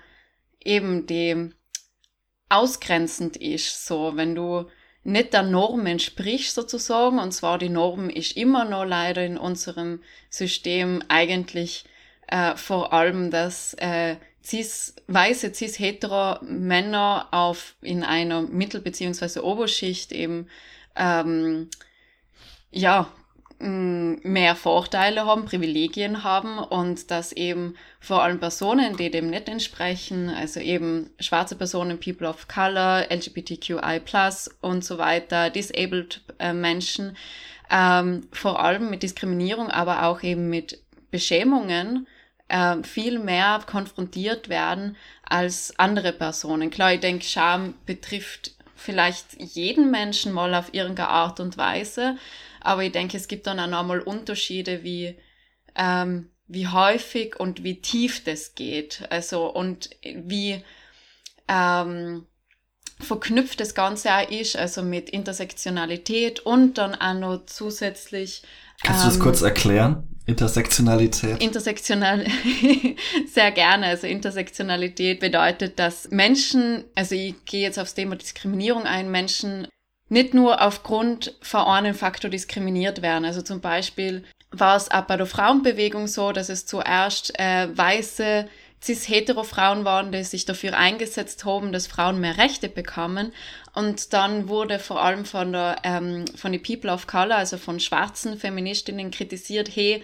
eben die ausgrenzend ist, so wenn du nicht der Norm entsprichst sozusagen, und zwar die Norm ist immer noch leider in unserem System eigentlich äh, vor allem, dass äh, cis, weiße cis-hetero Männer auf in einer Mittel- beziehungsweise Oberschicht eben ähm, ja mehr Vorteile haben, Privilegien haben und dass eben vor allem Personen, die dem nicht entsprechen, also eben schwarze Personen, People of Color, LGBTQI+, und so weiter, disabled äh, Menschen, ähm, vor allem mit Diskriminierung, aber auch eben mit Beschämungen äh, viel mehr konfrontiert werden als andere Personen. Klar, ich denke, Scham betrifft vielleicht jeden Menschen mal auf irgendeine Art und Weise, aber ich denke, es gibt dann auch nochmal Unterschiede, wie, ähm, wie häufig und wie tief das geht. Also und wie ähm, verknüpft das Ganze auch ist, also mit Intersektionalität und dann auch noch zusätzlich Kannst du das ähm, kurz erklären? Intersektionalität. Intersektional, sehr gerne. Also Intersektionalität bedeutet, dass Menschen, also ich gehe jetzt aufs Thema Diskriminierung ein, Menschen nicht nur aufgrund von einem Faktor diskriminiert werden. Also zum Beispiel war es auch bei der Frauenbewegung so, dass es zuerst äh, weiße cis-hetero-Frauen waren, die sich dafür eingesetzt haben, dass Frauen mehr Rechte bekommen. Und dann wurde vor allem von der ähm, von den People of Color, also von schwarzen Feministinnen kritisiert, hey,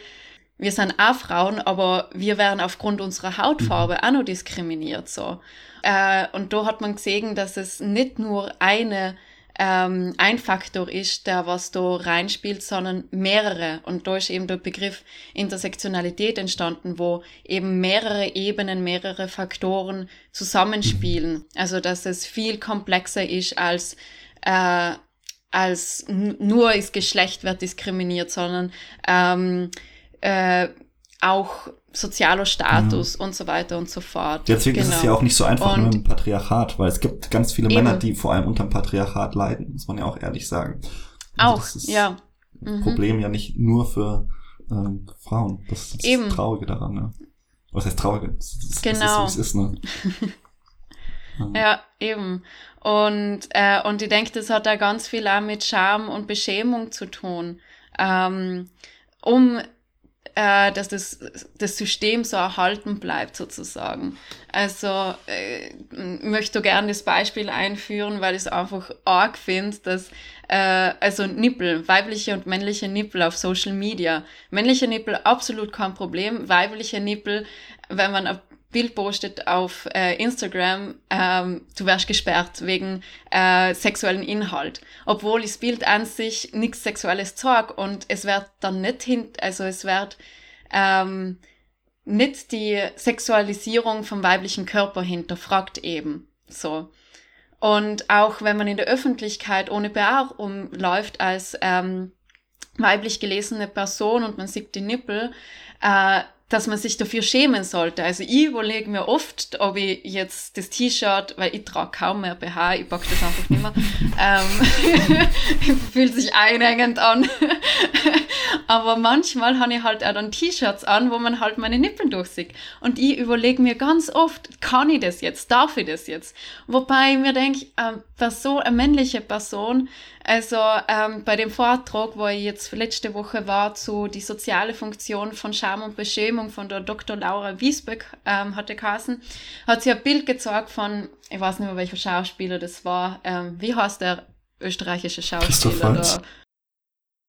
wir sind auch Frauen, aber wir werden aufgrund unserer Hautfarbe mhm. auch noch diskriminiert, so. Äh, und da hat man gesehen, dass es nicht nur eine ähm, ein Faktor ist, der was da reinspielt, sondern mehrere. Und da ist eben der Begriff Intersektionalität entstanden, wo eben mehrere Ebenen, mehrere Faktoren zusammenspielen. Also dass es viel komplexer ist als äh, als nur das Geschlecht wird diskriminiert, sondern ähm, äh, auch sozialer Status mhm. und so weiter und so fort. Deswegen genau. ist es genau. ja auch nicht so einfach und, nur im Patriarchat, weil es gibt ganz viele eben. Männer, die vor allem unter dem Patriarchat leiden, muss man ja auch ehrlich sagen. Also auch, ja. Mhm. Problem ja nicht nur für ähm, Frauen. Das ist das eben. Traurige daran, ne? Was heißt Traurige? Das, das, genau. Das ist, wie es ist, ne? ja. ja, eben. Und, äh, und ich denke, das hat da ganz viel auch mit Scham und Beschämung zu tun. Ähm, um äh, dass das, das System so erhalten bleibt sozusagen. Also äh, möchte gerne das Beispiel einführen, weil ich es einfach arg finde, dass äh, also Nippel, weibliche und männliche Nippel auf Social Media. Männliche Nippel absolut kein Problem, weibliche Nippel, wenn man ein Bild postet auf äh, Instagram, ähm, du wärst gesperrt wegen äh, sexuellen Inhalt. Obwohl das Bild an sich nichts Sexuelles zeigt und es wird dann nicht hin, also es wird ähm, nicht die Sexualisierung vom weiblichen Körper hinterfragt eben. So. Und auch wenn man in der Öffentlichkeit ohne BR umläuft als ähm, weiblich gelesene Person und man sieht die Nippel, äh, dass man sich dafür schämen sollte. Also ich überlege mir oft, ob ich jetzt das T-Shirt, weil ich trage kaum mehr BH, ich pack das einfach nicht mehr, ähm, fühlt sich einhängend an. Aber manchmal habe ich halt auch dann T-Shirts an, wo man halt meine Nippel durchsieht. Und ich überlege mir ganz oft, kann ich das jetzt, darf ich das jetzt? Wobei ich mir denke, äh, Person, eine männliche Person, also ähm, bei dem Vortrag, wo ich jetzt letzte Woche war zu die soziale Funktion von Scham und Beschämung von der Dr. Laura Wiesbeck ähm, hatte Kassen, hat sie ein Bild gezeigt von, ich weiß nicht mehr welcher Schauspieler das war, ähm, wie heißt der österreichische Schauspieler?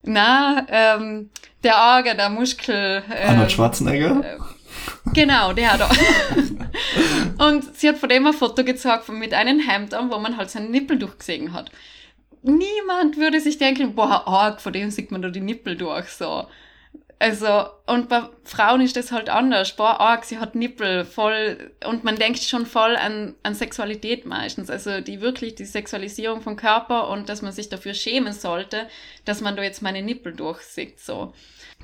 Na, ähm, der Arge, der Muskel. Ähm, Arnold Schwarzenegger? Äh, Genau, der da. und sie hat von dem ein Foto gezeigt mit einem Hemd an, wo man halt seinen Nippel durchgesehen hat niemand würde sich denken, boah, arg, von dem sieht man da die Nippel durch, so. Also, und bei Frauen ist das halt anders. Boah, arg, sie hat Nippel, voll, und man denkt schon voll an, an Sexualität meistens. Also, die wirklich, die Sexualisierung vom Körper und dass man sich dafür schämen sollte, dass man da jetzt meine Nippel durchsieht, so.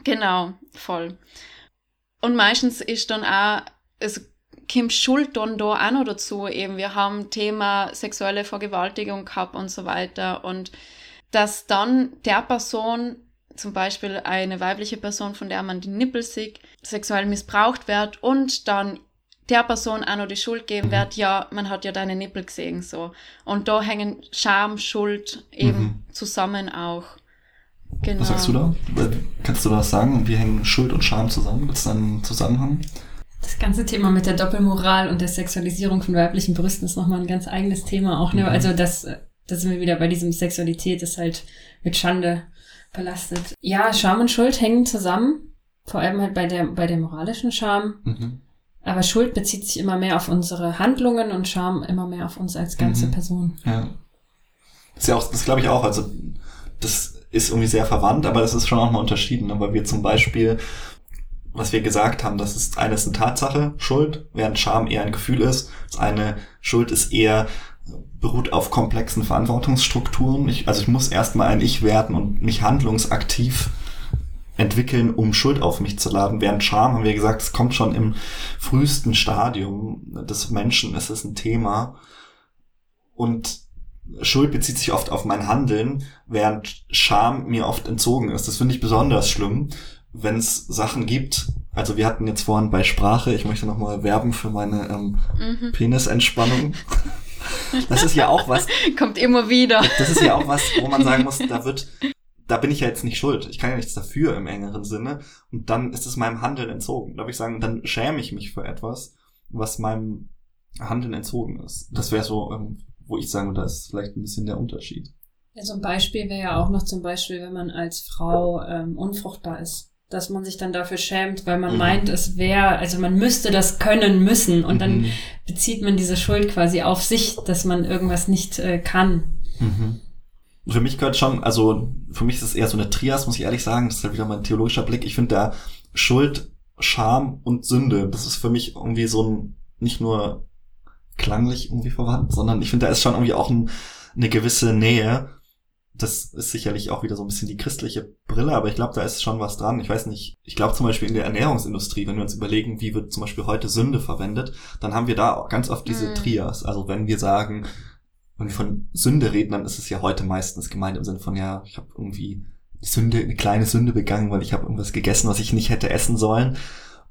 Genau, voll. Und meistens ist dann auch, also kommt Schuld dann da auch noch dazu. Eben, wir haben Thema sexuelle Vergewaltigung gehabt und so weiter. Und dass dann der Person, zum Beispiel eine weibliche Person, von der man die Nippel sieht, sexuell missbraucht wird und dann der Person auch noch die Schuld geben wird, ja, man hat ja deine Nippel gesehen, so. Und da hängen Scham, Schuld eben mhm. zusammen auch. Genau. Was sagst du da? Kannst du das sagen? Wie hängen Schuld und Scham zusammen? Gibt es da einen Zusammenhang? Das ganze Thema mit der Doppelmoral und der Sexualisierung von weiblichen Brüsten ist nochmal ein ganz eigenes Thema auch. Ne? Mhm. Also das, das sind wir wieder bei diesem Sexualität, ist halt mit Schande belastet. Ja, Scham und Schuld hängen zusammen. Vor allem halt bei der, bei der moralischen Scham. Mhm. Aber Schuld bezieht sich immer mehr auf unsere Handlungen und Scham immer mehr auf uns als ganze mhm. Person. Ja. Das ist ja auch, das glaube ich auch, also das ist irgendwie sehr verwandt, aber das ist schon auch mal unterschieden, ne? weil wir zum Beispiel was wir gesagt haben, das ist eine ist eine Tatsache, Schuld, während Scham eher ein Gefühl ist. Das eine Schuld ist eher beruht auf komplexen Verantwortungsstrukturen. Ich, also ich muss erstmal ein Ich werden und mich handlungsaktiv entwickeln, um Schuld auf mich zu laden. Während Scham, haben wir gesagt, es kommt schon im frühesten Stadium des Menschen, es ist ein Thema. Und Schuld bezieht sich oft auf mein Handeln, während Scham mir oft entzogen ist. Das finde ich besonders schlimm, wenn es Sachen gibt, also wir hatten jetzt vorhin bei Sprache, ich möchte nochmal werben für meine ähm, mhm. Penisentspannung. Das ist ja auch was. Kommt immer wieder. Das ist ja auch was, wo man sagen muss, da wird, da bin ich ja jetzt nicht schuld. Ich kann ja nichts dafür im engeren Sinne. Und dann ist es meinem Handeln entzogen. Da würde ich sagen, dann schäme ich mich für etwas, was meinem Handeln entzogen ist. Das wäre so, ähm, wo ich sagen würde, da ist vielleicht ein bisschen der Unterschied. Ja, so ein Beispiel wäre ja auch noch zum Beispiel, wenn man als Frau ähm, unfruchtbar ist dass man sich dann dafür schämt, weil man Mhm. meint, es wäre, also man müsste das können müssen und dann Mhm. bezieht man diese Schuld quasi auf sich, dass man irgendwas nicht äh, kann. Mhm. Für mich gehört schon, also für mich ist es eher so eine Trias, muss ich ehrlich sagen. Das ist halt wieder mein theologischer Blick. Ich finde da Schuld, Scham und Sünde, das ist für mich irgendwie so ein, nicht nur klanglich irgendwie verwandt, sondern ich finde, da ist schon irgendwie auch ein, eine gewisse Nähe. Das ist sicherlich auch wieder so ein bisschen die christliche Brille, aber ich glaube, da ist schon was dran. Ich weiß nicht, ich glaube zum Beispiel in der Ernährungsindustrie, wenn wir uns überlegen, wie wird zum Beispiel heute Sünde verwendet, dann haben wir da auch ganz oft diese Mhm. Trias. Also wenn wir sagen, wenn wir von Sünde reden, dann ist es ja heute meistens gemeint im Sinne von, ja, ich habe irgendwie Sünde, eine kleine Sünde begangen, weil ich habe irgendwas gegessen, was ich nicht hätte essen sollen.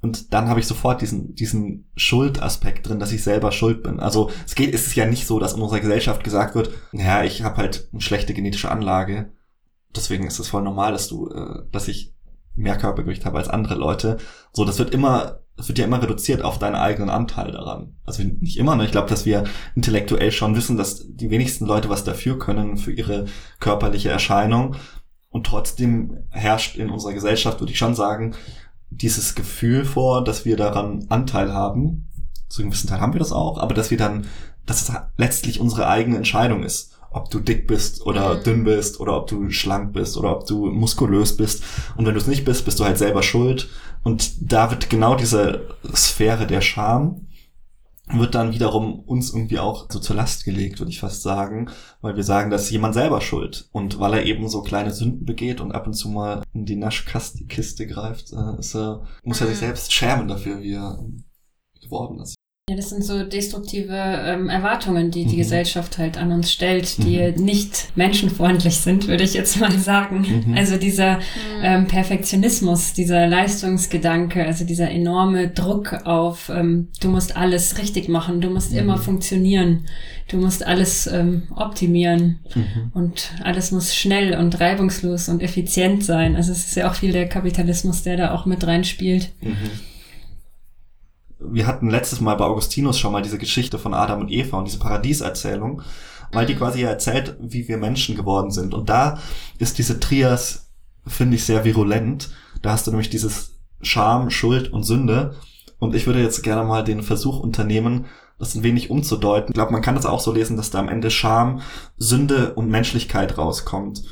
Und dann habe ich sofort diesen, diesen Schuldaspekt drin, dass ich selber schuld bin. Also es geht, es ist ja nicht so, dass in unserer Gesellschaft gesagt wird, ja, ich habe halt eine schlechte genetische Anlage. Deswegen ist es voll normal, dass du, äh, dass ich mehr Körpergewicht habe als andere Leute. So, das wird immer, das wird ja immer reduziert auf deinen eigenen Anteil daran. Also nicht immer, ne? Ich glaube, dass wir intellektuell schon wissen, dass die wenigsten Leute was dafür können für ihre körperliche Erscheinung. Und trotzdem herrscht in unserer Gesellschaft, würde ich schon sagen, dieses Gefühl vor, dass wir daran Anteil haben. Zu einem gewissen Teil haben wir das auch, aber dass wir dann, dass es letztlich unsere eigene Entscheidung ist. Ob du dick bist oder Mhm. dünn bist oder ob du schlank bist oder ob du muskulös bist. Und wenn du es nicht bist, bist du halt selber schuld. Und da wird genau diese Sphäre der Scham wird dann wiederum uns irgendwie auch so zur Last gelegt, würde ich fast sagen, weil wir sagen, dass jemand selber schuld und weil er eben so kleine Sünden begeht und ab und zu mal in die Naschkiste greift, äh, er, muss er sich Mhm. selbst schämen dafür, wie er geworden ist. Ja, das sind so destruktive ähm, Erwartungen, die die Mhm. Gesellschaft halt an uns stellt, die Mhm. nicht menschenfreundlich sind, würde ich jetzt mal sagen. Mhm. Also dieser Mhm. ähm, Perfektionismus, dieser Leistungsgedanke, also dieser enorme Druck auf, ähm, du musst alles richtig machen, du musst Mhm. immer funktionieren, du musst alles ähm, optimieren Mhm. und alles muss schnell und reibungslos und effizient sein. Also es ist ja auch viel der Kapitalismus, der da auch mit reinspielt. Mhm. Wir hatten letztes Mal bei Augustinus schon mal diese Geschichte von Adam und Eva und diese Paradieserzählung, weil die Mhm. quasi ja erzählt, wie wir Menschen geworden sind. Und da ist diese Trias, finde ich, sehr virulent. Da hast du nämlich dieses Scham, Schuld und Sünde. Und ich würde jetzt gerne mal den Versuch unternehmen, das ein wenig umzudeuten. Ich glaube, man kann das auch so lesen, dass da am Ende Scham, Sünde und Menschlichkeit rauskommt.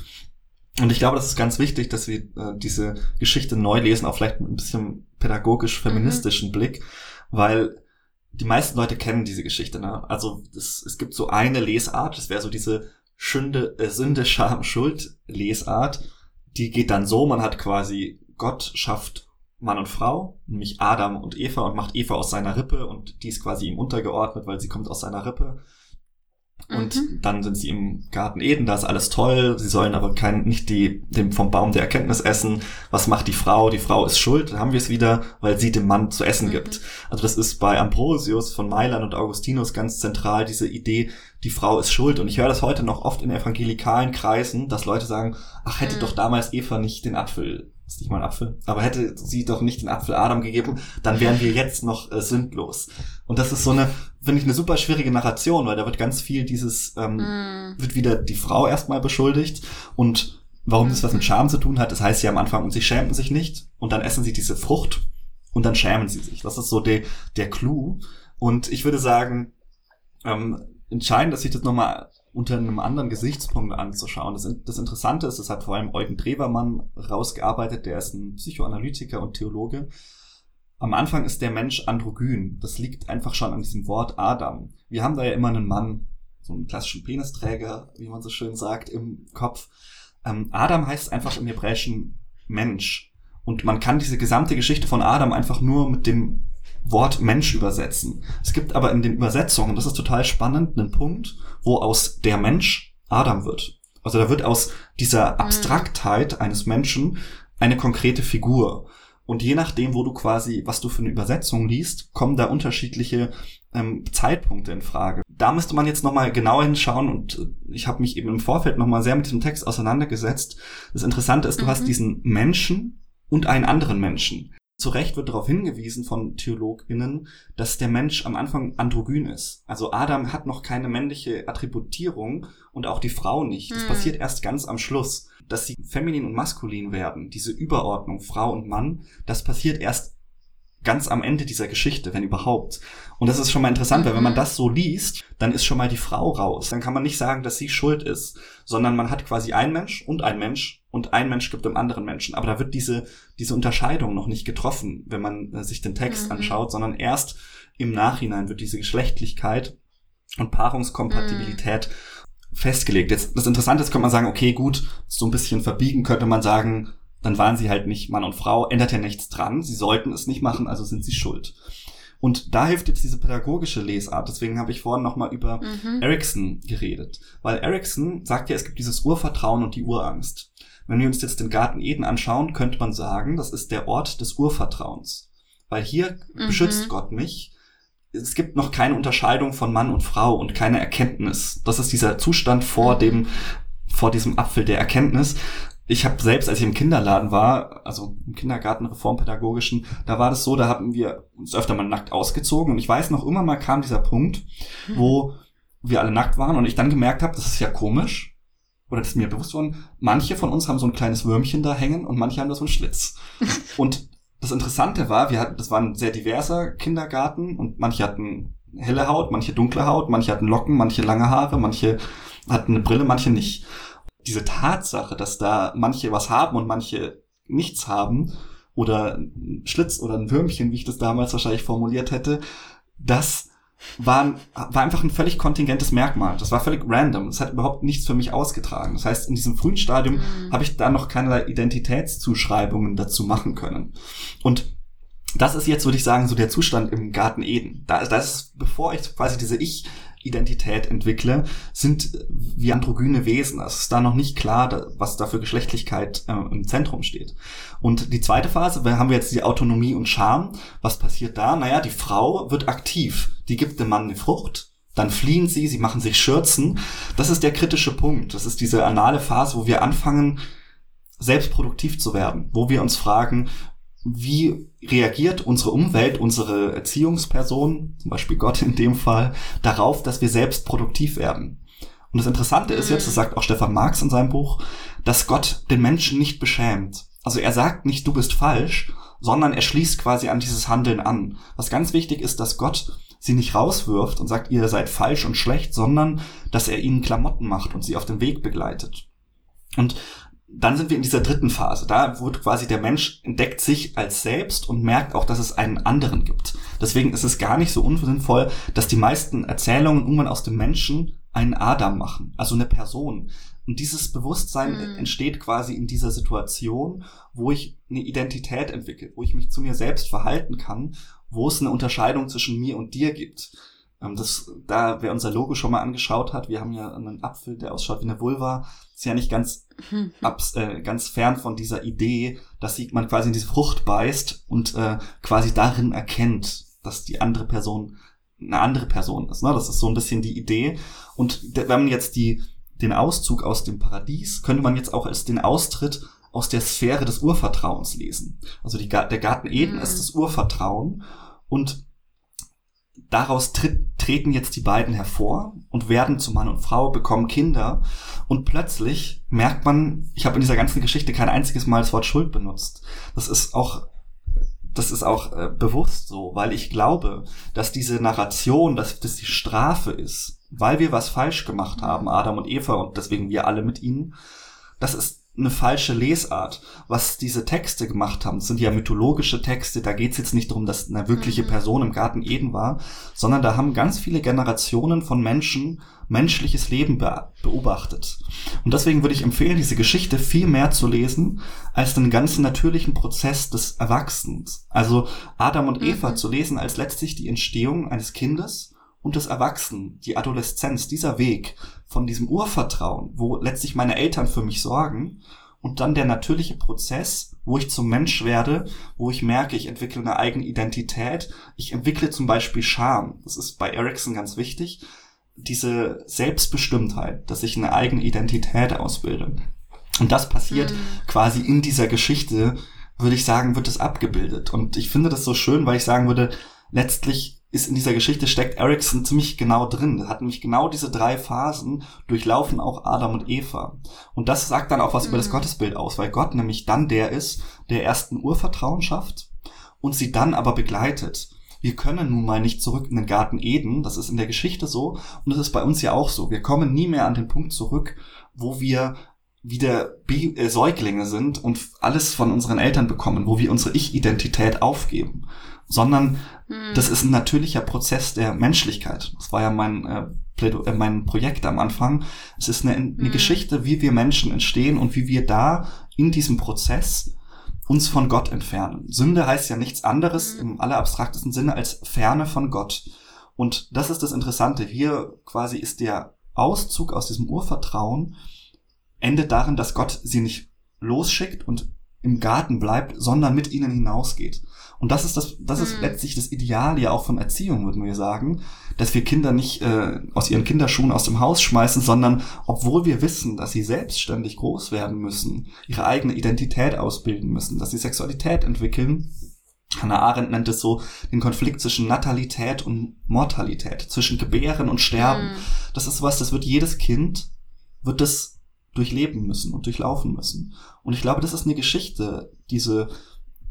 Und ich glaube, das ist ganz wichtig, dass wir äh, diese Geschichte neu lesen, auch vielleicht mit ein bisschen pädagogisch-feministischen Blick, weil die meisten Leute kennen diese Geschichte. Ne? Also es, es gibt so eine Lesart, das wäre so diese Schünde, äh, Sünde, Scham, Schuld Lesart. Die geht dann so, man hat quasi, Gott schafft Mann und Frau, nämlich Adam und Eva und macht Eva aus seiner Rippe und die ist quasi ihm untergeordnet, weil sie kommt aus seiner Rippe. Und Mhm. dann sind sie im Garten Eden, da ist alles toll. Sie sollen aber kein, nicht die, dem vom Baum der Erkenntnis essen. Was macht die Frau? Die Frau ist schuld. Dann haben wir es wieder, weil sie dem Mann zu essen Mhm. gibt. Also das ist bei Ambrosius von Mailand und Augustinus ganz zentral, diese Idee, die Frau ist schuld. Und ich höre das heute noch oft in evangelikalen Kreisen, dass Leute sagen, ach, hätte Mhm. doch damals Eva nicht den Apfel, ist nicht mal ein Apfel, aber hätte sie doch nicht den Apfel Adam gegeben, dann wären wir jetzt noch äh, sündlos. Und das ist so eine, finde ich, eine super schwierige Narration, weil da wird ganz viel dieses, ähm, Mhm. wird wieder die Frau erstmal beschuldigt und warum das was mit Scham zu tun hat, das heißt ja am Anfang, und sie schämten sich nicht und dann essen sie diese Frucht und dann schämen sie sich. Das ist so der, der Clou. Und ich würde sagen, ähm, entscheidend, dass sich das nochmal unter einem anderen Gesichtspunkt anzuschauen. Das, das Interessante ist, das hat vor allem Eugen Drewermann rausgearbeitet, der ist ein Psychoanalytiker und Theologe. Am Anfang ist der Mensch androgyn. Das liegt einfach schon an diesem Wort Adam. Wir haben da ja immer einen Mann, so einen klassischen Penisträger, wie man so schön sagt, im Kopf. Ähm, Adam heißt einfach im Hebräischen Mensch. Und man kann diese gesamte Geschichte von Adam einfach nur mit dem Wort Mensch übersetzen. Es gibt aber in den Übersetzungen, das ist total spannend, einen Punkt, wo aus der Mensch Adam wird. Also da wird aus dieser Abstraktheit eines Menschen eine konkrete Figur. Und je nachdem, wo du quasi, was du für eine Übersetzung liest, kommen da unterschiedliche ähm, Zeitpunkte in Frage. Da müsste man jetzt nochmal genauer hinschauen und äh, ich habe mich eben im Vorfeld nochmal sehr mit diesem Text auseinandergesetzt. Das Interessante ist, du Mhm. hast diesen Menschen und einen anderen Menschen. Zu Recht wird darauf hingewiesen von TheologInnen, dass der Mensch am Anfang androgyn ist. Also Adam hat noch keine männliche Attributierung und auch die Frau nicht. Das Hm. passiert erst ganz am Schluss. Dass sie feminin und maskulin werden, diese Überordnung Frau und Mann, das passiert erst ganz am Ende dieser Geschichte, wenn überhaupt. Und das ist schon mal interessant, weil wenn man mhm. das so liest, dann ist schon mal die Frau raus. Dann kann man nicht sagen, dass sie schuld ist, sondern man hat quasi ein Mensch und ein Mensch und ein Mensch gibt dem anderen Menschen. Aber da wird diese, diese Unterscheidung noch nicht getroffen, wenn man äh, sich den Text mhm. anschaut, sondern erst im Nachhinein wird diese Geschlechtlichkeit und Paarungskompatibilität mhm. Festgelegt. Jetzt, das Interessante ist, könnte man sagen, okay, gut, so ein bisschen verbiegen könnte man sagen, dann waren sie halt nicht Mann und Frau, ändert ja nichts dran, sie sollten es nicht machen, also sind sie schuld. Und da hilft jetzt diese pädagogische Lesart. Deswegen habe ich vorhin nochmal über mhm. Erickson geredet. Weil Erickson sagt ja, es gibt dieses Urvertrauen und die Urangst. Wenn wir uns jetzt den Garten Eden anschauen, könnte man sagen, das ist der Ort des Urvertrauens. Weil hier mhm. beschützt Gott mich. Es gibt noch keine Unterscheidung von Mann und Frau und keine Erkenntnis. Das ist dieser Zustand vor mhm. dem, vor diesem Apfel der Erkenntnis ich habe selbst, als ich im Kinderladen war, also im Kindergarten reformpädagogischen, da war das so, da haben wir uns öfter mal nackt ausgezogen und ich weiß noch immer mal kam dieser Punkt, hm. wo wir alle nackt waren und ich dann gemerkt habe, das ist ja komisch oder das ist mir bewusst worden, manche von uns haben so ein kleines Würmchen da hängen und manche haben da so einen Schlitz. und das Interessante war, wir hatten, das war ein sehr diverser Kindergarten und manche hatten helle Haut, manche dunkle Haut, manche hatten Locken, manche lange Haare, manche hatten eine Brille, manche nicht. Diese Tatsache, dass da manche was haben und manche nichts haben, oder ein Schlitz oder ein Würmchen, wie ich das damals wahrscheinlich formuliert hätte, das war, war einfach ein völlig kontingentes Merkmal. Das war völlig random. Das hat überhaupt nichts für mich ausgetragen. Das heißt, in diesem frühen Stadium mhm. habe ich da noch keinerlei Identitätszuschreibungen dazu machen können. Und das ist jetzt, würde ich sagen, so der Zustand im Garten Eden. Da, das ist, bevor ich quasi diese Ich Identität entwickle, sind wie androgyne Wesen. Es ist da noch nicht klar, was da für Geschlechtlichkeit äh, im Zentrum steht. Und die zweite Phase, da haben wir jetzt die Autonomie und Scham. Was passiert da? Naja, die Frau wird aktiv. Die gibt dem Mann eine Frucht. Dann fliehen sie, sie machen sich Schürzen. Das ist der kritische Punkt. Das ist diese anale Phase, wo wir anfangen, selbst produktiv zu werden, wo wir uns fragen, wie reagiert unsere Umwelt, unsere Erziehungsperson, zum Beispiel Gott in dem Fall, darauf, dass wir selbst produktiv werden. Und das Interessante ist jetzt, das sagt auch Stefan Marx in seinem Buch, dass Gott den Menschen nicht beschämt. Also er sagt nicht, du bist falsch, sondern er schließt quasi an dieses Handeln an. Was ganz wichtig ist, dass Gott sie nicht rauswirft und sagt, ihr seid falsch und schlecht, sondern dass er ihnen Klamotten macht und sie auf den Weg begleitet. Und dann sind wir in dieser dritten Phase. Da wird quasi der Mensch entdeckt sich als selbst und merkt auch, dass es einen anderen gibt. Deswegen ist es gar nicht so unsinnvoll, dass die meisten Erzählungen irgendwann aus dem Menschen einen Adam machen, also eine Person. Und dieses Bewusstsein mhm. entsteht quasi in dieser Situation, wo ich eine Identität entwickle, wo ich mich zu mir selbst verhalten kann, wo es eine Unterscheidung zwischen mir und dir gibt. Ähm, das, da, wer unser Logo schon mal angeschaut hat, wir haben ja einen Apfel, der ausschaut wie eine Vulva, ist ja nicht ganz, abs, äh, ganz fern von dieser Idee, dass man quasi in diese Frucht beißt und äh, quasi darin erkennt, dass die andere Person eine andere Person ist. Ne? Das ist so ein bisschen die Idee. Und wenn man jetzt die, den Auszug aus dem Paradies, könnte man jetzt auch als den Austritt aus der Sphäre des Urvertrauens lesen. Also die, der Garten Eden mhm. ist das Urvertrauen. Und daraus tritt, treten jetzt die beiden hervor und werden zu Mann und Frau, bekommen Kinder und plötzlich merkt man, ich habe in dieser ganzen Geschichte kein einziges Mal das Wort Schuld benutzt. Das ist auch das ist auch äh, bewusst so, weil ich glaube, dass diese Narration, dass das die Strafe ist, weil wir was falsch gemacht haben, Adam und Eva und deswegen wir alle mit ihnen, das ist eine falsche Lesart. Was diese Texte gemacht haben, das sind ja mythologische Texte, da geht es jetzt nicht darum, dass eine wirkliche mhm. Person im Garten Eden war, sondern da haben ganz viele Generationen von Menschen menschliches Leben be beobachtet. Und deswegen würde ich empfehlen, diese Geschichte viel mehr zu lesen, als den ganzen natürlichen Prozess des Erwachsens. Also Adam und Eva mhm. zu lesen als letztlich die Entstehung eines Kindes und des Erwachsenen, die Adoleszenz, dieser Weg von diesem Urvertrauen, wo letztlich meine Eltern für mich sorgen und dann der natürliche Prozess, wo ich zum Mensch werde, wo ich merke, ich entwickle eine eigene Identität. Ich entwickle zum Beispiel Scham. Das ist bei Erickson ganz wichtig. Diese Selbstbestimmtheit, dass ich eine eigene Identität ausbilde. Und das passiert mhm. quasi in dieser Geschichte, würde ich sagen, wird es abgebildet. Und ich finde das so schön, weil ich sagen würde, letztlich ist in dieser Geschichte steckt Erickson ziemlich genau drin. Er hat nämlich genau diese drei Phasen durchlaufen auch Adam und Eva. Und das sagt dann auch was mhm. über das mhm. Gottesbild aus, weil Gott nämlich dann der ist, der erst ein Urvertrauen schafft und sie dann aber begleitet. Wir können nun mal nicht zurück in den Garten Eden, das ist in der Geschichte so und das ist bei uns ja auch so. Wir kommen nie mehr an den Punkt zurück, wo wir wieder Be äh, Säuglinge sind und alles von unseren Eltern bekommen, wo wir unsere Ich-Identität aufgeben, sondern hm. das ist ein natürlicher Prozess der Menschlichkeit. Das war ja mein, äh, äh, mein Projekt am Anfang. Es ist eine, eine hm. Geschichte, wie wir Menschen entstehen und wie wir da in diesem Prozess uns von Gott entfernen. Sünde heißt ja nichts anderes hm. im allerabstraktesten Sinne als Ferne von Gott. Und das ist das Interessante. Hier quasi ist der Auszug aus diesem Urvertrauen endet darin, dass Gott sie nicht losschickt und im Garten bleibt, sondern mit ihnen hinausgeht. Und das ist das, das ist mhm. letztlich das Ideal ja auch von Erziehung, würden wir sagen, dass wir Kinder nicht äh, aus ihren Kinderschuhen aus dem Haus schmeißen, sondern obwohl wir wissen, dass sie selbstständig groß werden müssen, ihre eigene Identität ausbilden müssen, dass sie Sexualität entwickeln. Hannah Arendt nennt es so den Konflikt zwischen Natalität und Mortalität, zwischen Gebären und Sterben. Mhm. Das ist was, das wird jedes Kind, wird das durchleben müssen und durchlaufen müssen. Und ich glaube, das ist eine Geschichte, diese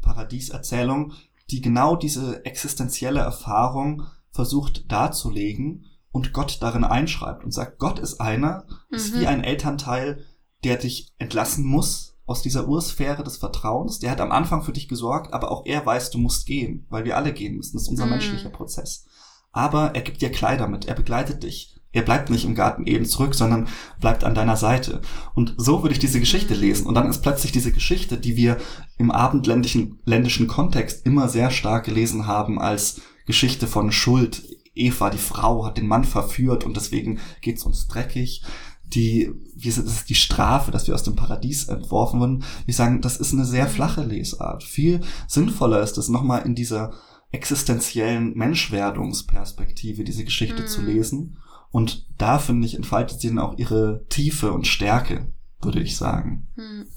Paradieserzählung, die genau diese existenzielle Erfahrung versucht darzulegen und Gott darin einschreibt und sagt, Gott ist einer, mhm. ist wie ein Elternteil, der dich entlassen muss aus dieser Ursphäre des Vertrauens. Der hat am Anfang für dich gesorgt, aber auch er weiß, du musst gehen, weil wir alle gehen müssen. Das ist unser mhm. menschlicher Prozess. Aber er gibt dir Kleider mit, er begleitet dich. Er bleibt nicht im Garten Eden zurück, sondern bleibt an deiner Seite. Und so würde ich diese Geschichte lesen. Und dann ist plötzlich diese Geschichte, die wir im abendländischen ländischen Kontext immer sehr stark gelesen haben als Geschichte von Schuld. Eva, die Frau, hat den Mann verführt und deswegen geht's uns dreckig. Die, wir sind, das ist die Strafe, dass wir aus dem Paradies entworfen wurden. Wir sagen, das ist eine sehr flache Lesart. Viel sinnvoller ist es, nochmal in dieser existenziellen Menschwerdungsperspektive diese Geschichte mhm. zu lesen und da, finde ich, entfaltet sie dann auch ihre Tiefe und Stärke, würde ich sagen. Hm.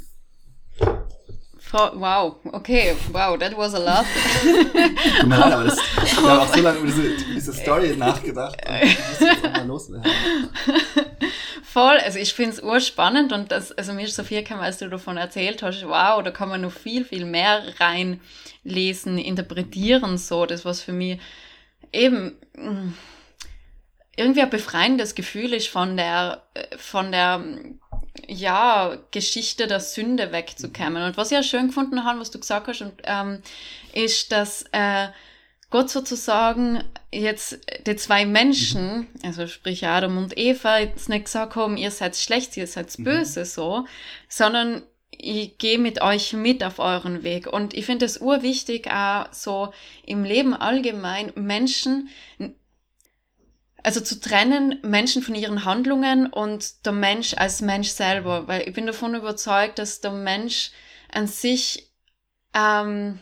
Wow, okay, wow, that was a lot. Tut mir leid, aber das, ich habe auch so lange über diese, diese Story nachgedacht. Ich muss jetzt auch mal loswerden. Voll, also ich finde es urspannend und das, also mir ist so viel gekommen, als du davon erzählt hast, wow, da kann man noch viel, viel mehr reinlesen, interpretieren, so, das was für mich eben, irgendwie ein befreiendes Gefühl ist von der, von der, ja, Geschichte der Sünde wegzukommen. Und was ich ja schön gefunden habe, was du gesagt hast, und, ähm, ist, dass äh, Gott sozusagen jetzt die zwei Menschen, also sprich Adam und Eva, jetzt nicht gesagt haben, ihr seid schlecht, ihr seid mhm. böse, mhm. so, sondern ich gehe mit euch mit auf euren Weg. Und ich finde es urwichtig, auch so im Leben allgemein Menschen also zu trennen Menschen von ihren Handlungen und der Mensch als Mensch selber, weil ich bin davon überzeugt, dass der Mensch an sich ähm,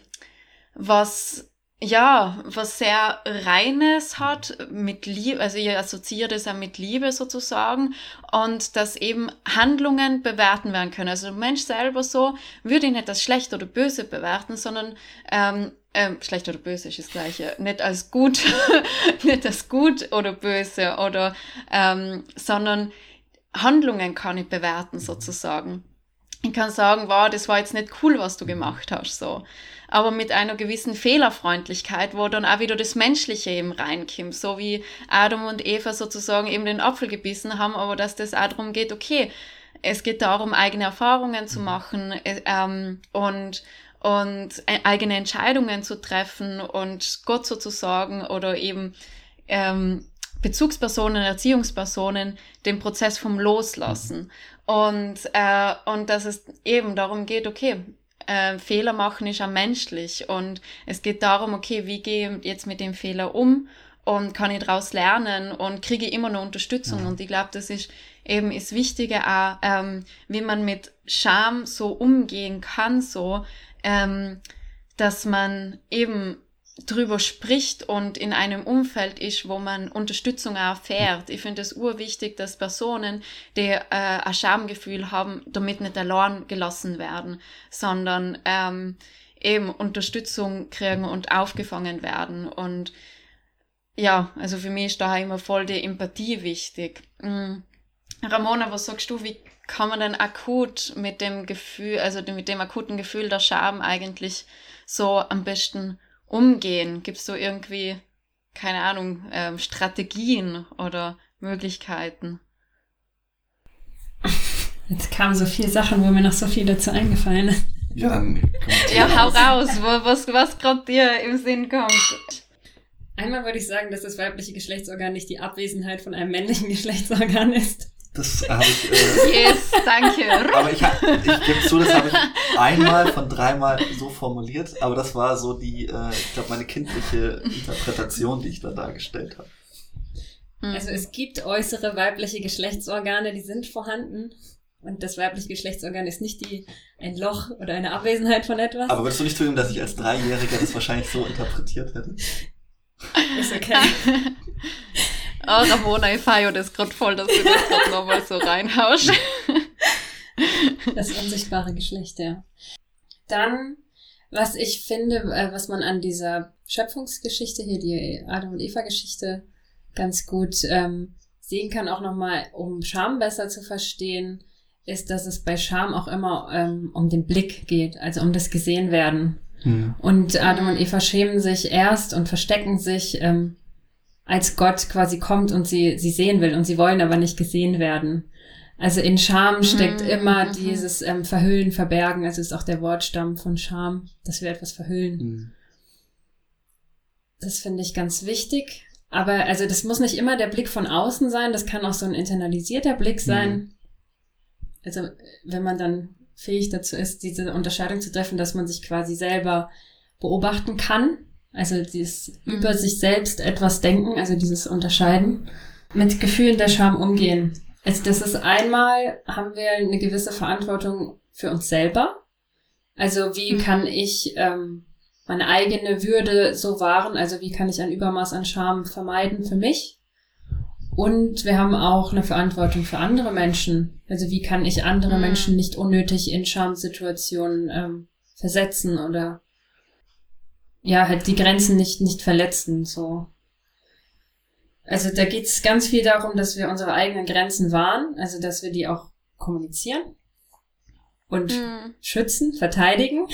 was ja, was sehr Reines hat mit Liebe, also ich assoziiere das auch mit Liebe sozusagen und dass eben Handlungen bewerten werden können. Also der Mensch selber so würde ihn nicht als schlecht oder böse bewerten, sondern ähm, ähm, schlecht oder böse ist das gleiche, nicht als gut, nicht als gut oder böse oder, ähm, sondern Handlungen kann ich bewerten sozusagen. Ich kann sagen, wow, das war jetzt nicht cool, was du gemacht hast, so aber mit einer gewissen Fehlerfreundlichkeit, wo dann auch wieder das Menschliche eben reinkommt, so wie Adam und Eva sozusagen eben den Apfel gebissen haben, aber dass das auch darum geht, okay, es geht darum, eigene Erfahrungen zu mhm. machen äh, ähm, und und äh, eigene Entscheidungen zu treffen und Gott sozusagen oder eben ähm, Bezugspersonen, Erziehungspersonen den Prozess vom Loslassen. Und, äh, und dass es eben darum geht, okay, äh, Fehler machen ist auch menschlich und es geht darum, okay, wie gehe ich jetzt mit dem Fehler um und kann ich daraus lernen und kriege immer noch Unterstützung ja. und ich glaube, das ist eben das Wichtige auch, ähm, wie man mit Scham so umgehen kann, so, ähm, dass man eben drüber spricht und in einem Umfeld ist, wo man Unterstützung erfährt. Ich finde es urwichtig, dass Personen, die äh, ein Schamgefühl haben, damit nicht allein gelassen werden, sondern ähm, eben Unterstützung kriegen und aufgefangen werden. Und ja, also für mich ist da immer voll die Empathie wichtig. Mhm. Ramona, was sagst du, wie kann man denn akut mit dem Gefühl, also mit dem akuten Gefühl der Scham eigentlich so am besten umgehen? Gibt es so irgendwie, keine Ahnung, ähm, Strategien oder Möglichkeiten? Jetzt kamen so viele Sachen, wo mir noch so viel dazu eingefallen ist. Ja, ja hau raus, was, was gerade dir im Sinn kommt. Einmal würde ich sagen, dass das weibliche Geschlechtsorgan nicht die Abwesenheit von einem männlichen Geschlechtsorgan ist. Das habe ich. Äh, yes, danke. aber ich, ich gebe zu, das habe ich einmal von dreimal so formuliert, aber das war so die, äh, ich glaube, meine kindliche Interpretation, die ich da dargestellt habe. Hm. Also es gibt äußere weibliche Geschlechtsorgane, die sind vorhanden. Und das weibliche Geschlechtsorgan ist nicht die, ein Loch oder eine Abwesenheit von etwas. Aber würdest du nicht zugeben, dass ich als Dreijähriger das wahrscheinlich so interpretiert hätte? Ist okay. oh, Ramona, ich feiere das gerade voll, dass du das gerade nochmal so reinhaust. das unsichtbare Geschlecht, ja. Dann, was ich finde, äh, was man an dieser Schöpfungsgeschichte hier, die Adam und Eva-Geschichte, ganz gut ähm, sehen kann, auch nochmal, um Scham besser zu verstehen, ist, dass es bei Scham auch immer ähm, um den Blick geht, also um das Gesehenwerden. Mhm. Und Adam und Eva schämen sich erst und verstecken sich, ähm, als Gott quasi kommt und sie, sie sehen will und sie wollen aber nicht gesehen werden. Also in Scham steckt mhm. immer mhm. dieses ähm, Verhüllen, Verbergen, also ist auch der Wortstamm von Scham, dass wir etwas verhüllen. Mhm. Das finde ich ganz wichtig. Aber also das muss nicht immer der Blick von außen sein, das kann auch so ein internalisierter Blick sein. Mhm. Also wenn man dann fähig dazu ist, diese Unterscheidung zu treffen, dass man sich quasi selber beobachten kann. Also dieses mhm. über sich selbst etwas denken, also dieses Unterscheiden. Mit Gefühlen der Scham umgehen. Also das ist einmal, haben wir eine gewisse Verantwortung für uns selber. Also wie mhm. kann ich ähm, meine eigene Würde so wahren, also wie kann ich ein Übermaß an Scham vermeiden für mich? Und wir haben auch eine Verantwortung für andere Menschen. Also wie kann ich andere mhm. Menschen nicht unnötig in Schamsituationen ähm, versetzen oder ja, halt die Grenzen nicht, nicht verletzen, so. Also da geht es ganz viel darum, dass wir unsere eigenen Grenzen wahren, also dass wir die auch kommunizieren und mhm. schützen, verteidigen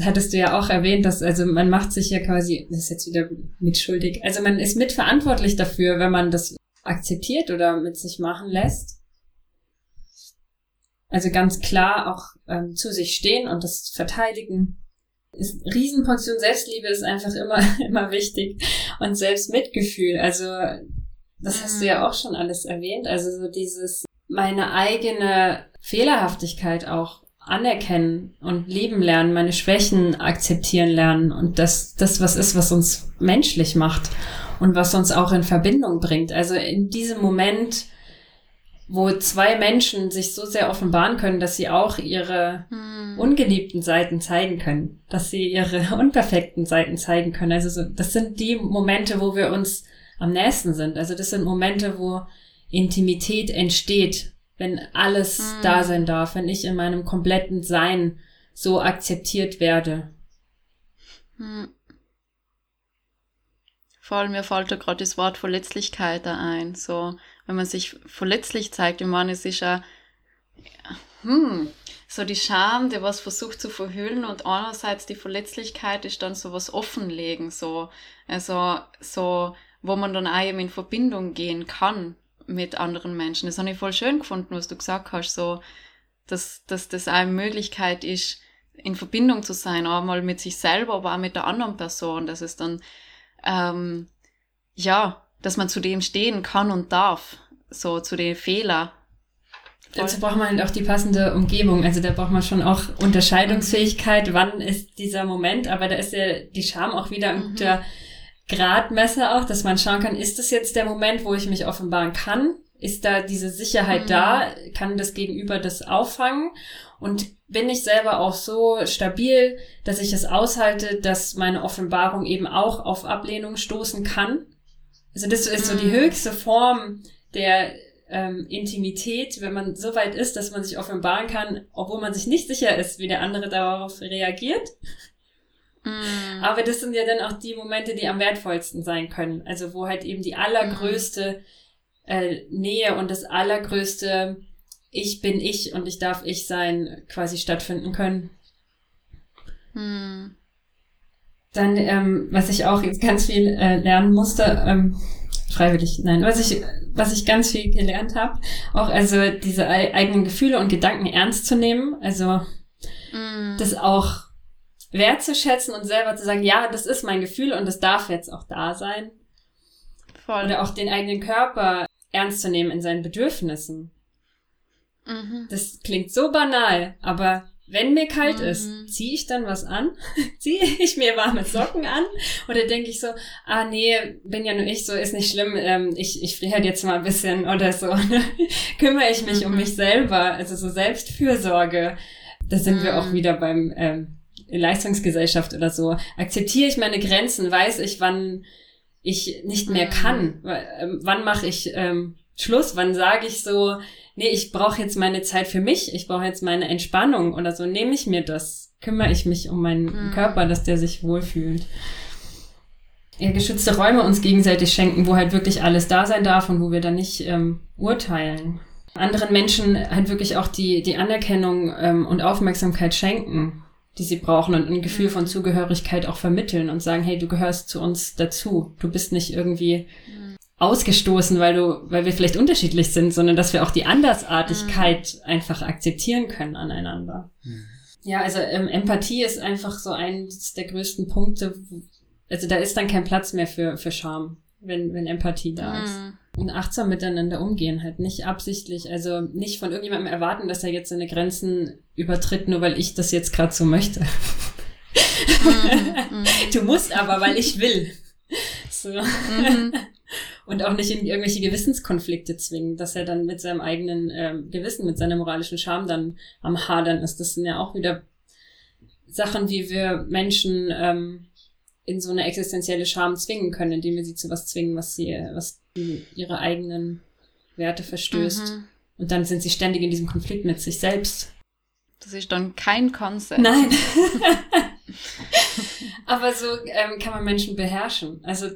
hattest du ja auch erwähnt, dass also man macht sich ja quasi, das ist jetzt wieder mitschuldig, also man ist mitverantwortlich dafür, wenn man das akzeptiert oder mit sich machen lässt. Also ganz klar auch ähm, zu sich stehen und das verteidigen. Riesenportion Selbstliebe ist einfach immer, immer wichtig. Und Selbstmitgefühl, also das hast du ja mhm. auch schon alles erwähnt. Also so dieses, meine eigene Fehlerhaftigkeit auch anerkennen und leben lernen, meine Schwächen akzeptieren lernen und das, das was ist, was uns menschlich macht und was uns auch in Verbindung bringt. Also in diesem Moment, wo zwei Menschen sich so sehr offenbaren können, dass sie auch ihre hm. ungeliebten Seiten zeigen können, dass sie ihre unperfekten Seiten zeigen können. Also so, das sind die Momente, wo wir uns am nächsten sind. Also das sind Momente, wo Intimität entsteht wenn alles hm. da sein darf, wenn ich in meinem kompletten Sein so akzeptiert werde. Hm. Vor allem mir fällt da gerade das Wort Verletzlichkeit da ein. So, wenn man sich verletzlich zeigt, ich meine, es ist ja, hm, so die Scham, der was versucht zu verhüllen und andererseits die Verletzlichkeit ist dann so was offenlegen, so, also, so, wo man dann auch eben in Verbindung gehen kann mit anderen Menschen. Das habe ich voll schön gefunden, was du gesagt hast, so, dass, dass das eine Möglichkeit ist, in Verbindung zu sein, einmal mit sich selber, aber auch mit der anderen Person, dass es dann, ähm, ja, dass man zu dem stehen kann und darf, so zu den Fehlern. Dazu braucht man halt auch die passende Umgebung. Also da braucht man schon auch Unterscheidungsfähigkeit, wann ist dieser Moment, aber da ist ja die Scham auch wieder ein guter mhm Gradmesser auch, dass man schauen kann, ist das jetzt der Moment, wo ich mich offenbaren kann? Ist da diese Sicherheit mhm. da? Kann das Gegenüber das auffangen? Und bin ich selber auch so stabil, dass ich es aushalte, dass meine Offenbarung eben auch auf Ablehnung stoßen kann? Also das ist so die mhm. höchste Form der ähm, Intimität, wenn man so weit ist, dass man sich offenbaren kann, obwohl man sich nicht sicher ist, wie der andere darauf reagiert. Mm. Aber das sind ja dann auch die Momente, die am wertvollsten sein können. Also wo halt eben die allergrößte äh, Nähe und das allergrößte Ich bin ich und ich darf ich sein quasi stattfinden können. Mm. Dann, ähm, was ich auch jetzt ganz viel äh, lernen musste, ähm, freiwillig, nein, was ich, was ich ganz viel gelernt habe, auch also diese eigenen Gefühle und Gedanken ernst zu nehmen, also mm. das auch wertzuschätzen und selber zu sagen, ja, das ist mein Gefühl und das darf jetzt auch da sein. Voll. Oder auch den eigenen Körper ernst zu nehmen in seinen Bedürfnissen. Mhm. Das klingt so banal, aber wenn mir kalt mhm. ist, ziehe ich dann was an? ziehe ich mir warme Socken an? Oder denke ich so, ah nee, bin ja nur ich, so ist nicht schlimm, ähm, ich, ich friere halt jetzt mal ein bisschen oder so. Kümmere ich mich mhm. um mich selber, also so Selbstfürsorge. Da sind wir auch mhm. wieder beim ähm, Leistungsgesellschaft oder so. Akzeptiere ich meine Grenzen? Weiß ich, wann ich nicht mehr mhm. kann? Ähm, wann mache ich ähm, Schluss? Wann sage ich so, nee, ich brauche jetzt meine Zeit für mich, ich brauche jetzt meine Entspannung oder so, nehme ich mir das, kümmere ich mich um meinen mhm. Körper, dass der sich wohlfühlt. Ja, geschützte Räume uns gegenseitig schenken, wo halt wirklich alles da sein darf und wo wir dann nicht ähm, urteilen. Anderen Menschen halt wirklich auch die, die Anerkennung ähm, und Aufmerksamkeit schenken, die sie brauchen und ein Gefühl von mhm. Zugehörigkeit auch vermitteln und sagen, hey, du gehörst zu uns dazu. Du bist nicht irgendwie mhm ausgestoßen, weil du, weil wir vielleicht unterschiedlich sind, sondern dass wir auch die Andersartigkeit mhm. einfach akzeptieren können aneinander. Mhm. Ja, also ähm, Empathie ist einfach so eines der größten Punkte. Also da ist dann kein Platz mehr für, für Scham, wenn, wenn Empathie da mhm. ist. Und achtsam miteinander umgehen, halt nicht absichtlich, also nicht von irgendjemandem erwarten, dass er jetzt seine Grenzen übertritt, nur weil ich das jetzt gerade so möchte. Mhm. mhm. du musst aber, weil ich will. So. Und auch nicht in irgendwelche Gewissenskonflikte zwingen, dass er dann mit seinem eigenen ähm, Gewissen, mit seiner moralischen Scham dann am Hadern ist. Das sind ja auch wieder Sachen, wie wir Menschen ähm, in so eine existenzielle Scham zwingen können, indem wir sie zu was zwingen, was sie, was ihre eigenen Werte verstößt. Mhm. Und dann sind sie ständig in diesem Konflikt mit sich selbst. Das ist dann kein Konsens. Nein. Aber so ähm, kann man Menschen beherrschen. Also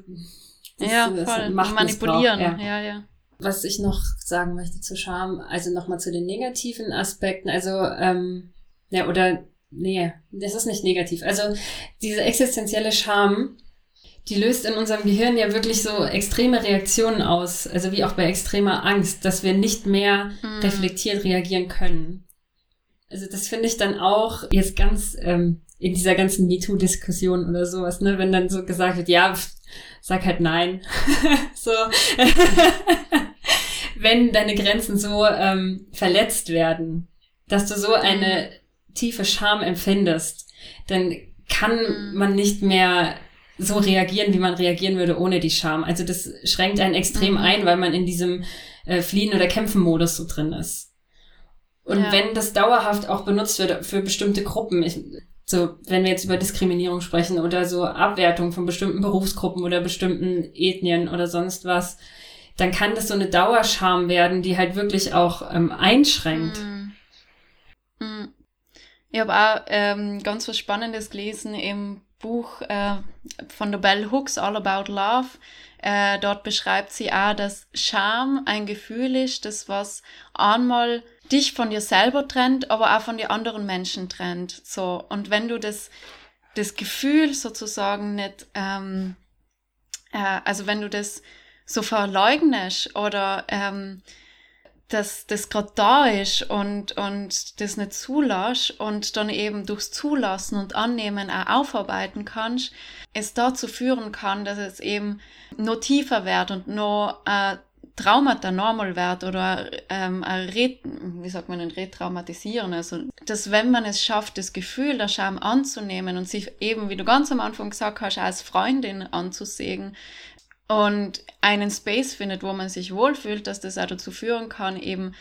das, ja, voll. Manipulieren. Ja. ja, ja. Was ich noch sagen möchte zu Scham, also nochmal zu den negativen Aspekten, also, ähm, ja, oder, nee, das ist nicht negativ. Also, diese existenzielle Scham, die löst in unserem Gehirn ja wirklich so extreme Reaktionen aus, also wie auch bei extremer Angst, dass wir nicht mehr hm. reflektiert reagieren können. Also das finde ich dann auch jetzt ganz ähm, in dieser ganzen MeToo-Diskussion oder sowas, ne, wenn dann so gesagt wird, ja, sag halt nein. so. Wenn deine Grenzen so ähm, verletzt werden, dass du so eine tiefe Scham empfindest, dann kann mhm. man nicht mehr so reagieren, wie man reagieren würde ohne die Scham. Also das schränkt einen extrem mhm. ein, weil man in diesem äh, Fliehen- oder Kämpfen-Modus so drin ist. Und ja. wenn das dauerhaft auch benutzt wird für bestimmte Gruppen, ich, so, wenn wir jetzt über Diskriminierung sprechen oder so Abwertung von bestimmten Berufsgruppen oder bestimmten Ethnien oder sonst was, dann kann das so eine Dauerscham werden, die halt wirklich auch ähm, einschränkt. Mm. Mm. Ich habe auch ähm, ganz was Spannendes gelesen im Buch äh, von Bell Hooks, All About Love. Äh, dort beschreibt sie auch, dass Scham ein Gefühl ist, das was einmal dich von dir selber trennt, aber auch von den anderen Menschen trennt. So. Und wenn du das, das Gefühl sozusagen nicht, ähm, äh, also wenn du das so verleugnest oder ähm, dass das gerade da ist und, und das nicht zulässt und dann eben durchs Zulassen und Annehmen auch aufarbeiten kannst, es dazu führen kann, dass es eben noch tiefer wird und noch äh, Traumata normal wird oder ähm, Re wie sagt man retraumatisieren. Also, dass wenn man es schafft, das Gefühl der Scham anzunehmen und sich eben, wie du ganz am Anfang gesagt hast, als Freundin anzusehen und einen Space findet, wo man sich wohlfühlt, dass das auch dazu führen kann, eben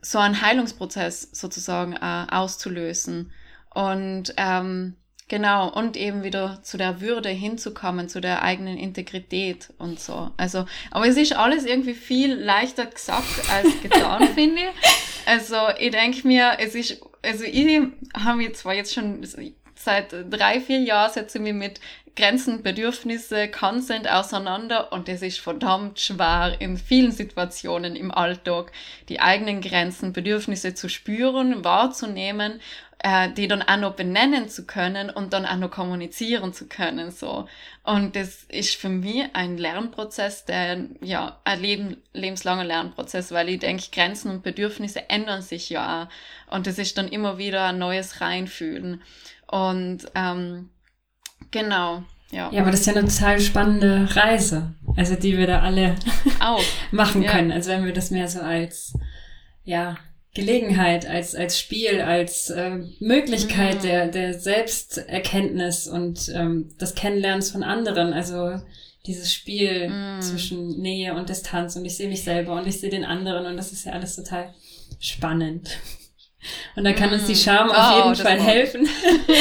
so einen Heilungsprozess sozusagen äh, auszulösen. Und ähm, Genau, und eben wieder zu der Würde hinzukommen, zu der eigenen Integrität und so. Also, aber es ist alles irgendwie viel leichter gesagt als getan, finde ich. Also, ich denke mir, es ist, also ich habe mir zwar jetzt schon seit drei, vier Jahren setze ich mich mit Grenzen, Bedürfnisse, Consent auseinander und es ist verdammt schwer in vielen Situationen im Alltag die eigenen Grenzen, Bedürfnisse zu spüren, wahrzunehmen, äh, die dann auch noch benennen zu können und dann auch noch kommunizieren zu können, so. Und das ist für mich ein Lernprozess, der, ja, ein Leben, lebenslanger Lernprozess, weil ich denke, Grenzen und Bedürfnisse ändern sich ja auch. Und das ist dann immer wieder ein neues Reinfühlen. Und, ähm, Genau, ja. Ja, aber das ist ja eine total spannende Reise, also die wir da alle Auch. machen Ja. können. Also wenn wir das mehr so als, ja, Gelegenheit, als, als Spiel, als äh, Möglichkeit Mhm. der, der Selbsterkenntnis und ähm, des Kennenlernens von anderen. Also dieses Spiel Mhm. zwischen Nähe und Distanz und ich sehe mich selber und ich sehe den anderen und das ist ja alles total spannend. Und da kann uns die Mhm. Scham auf Wow, jeden Fall Wort. helfen.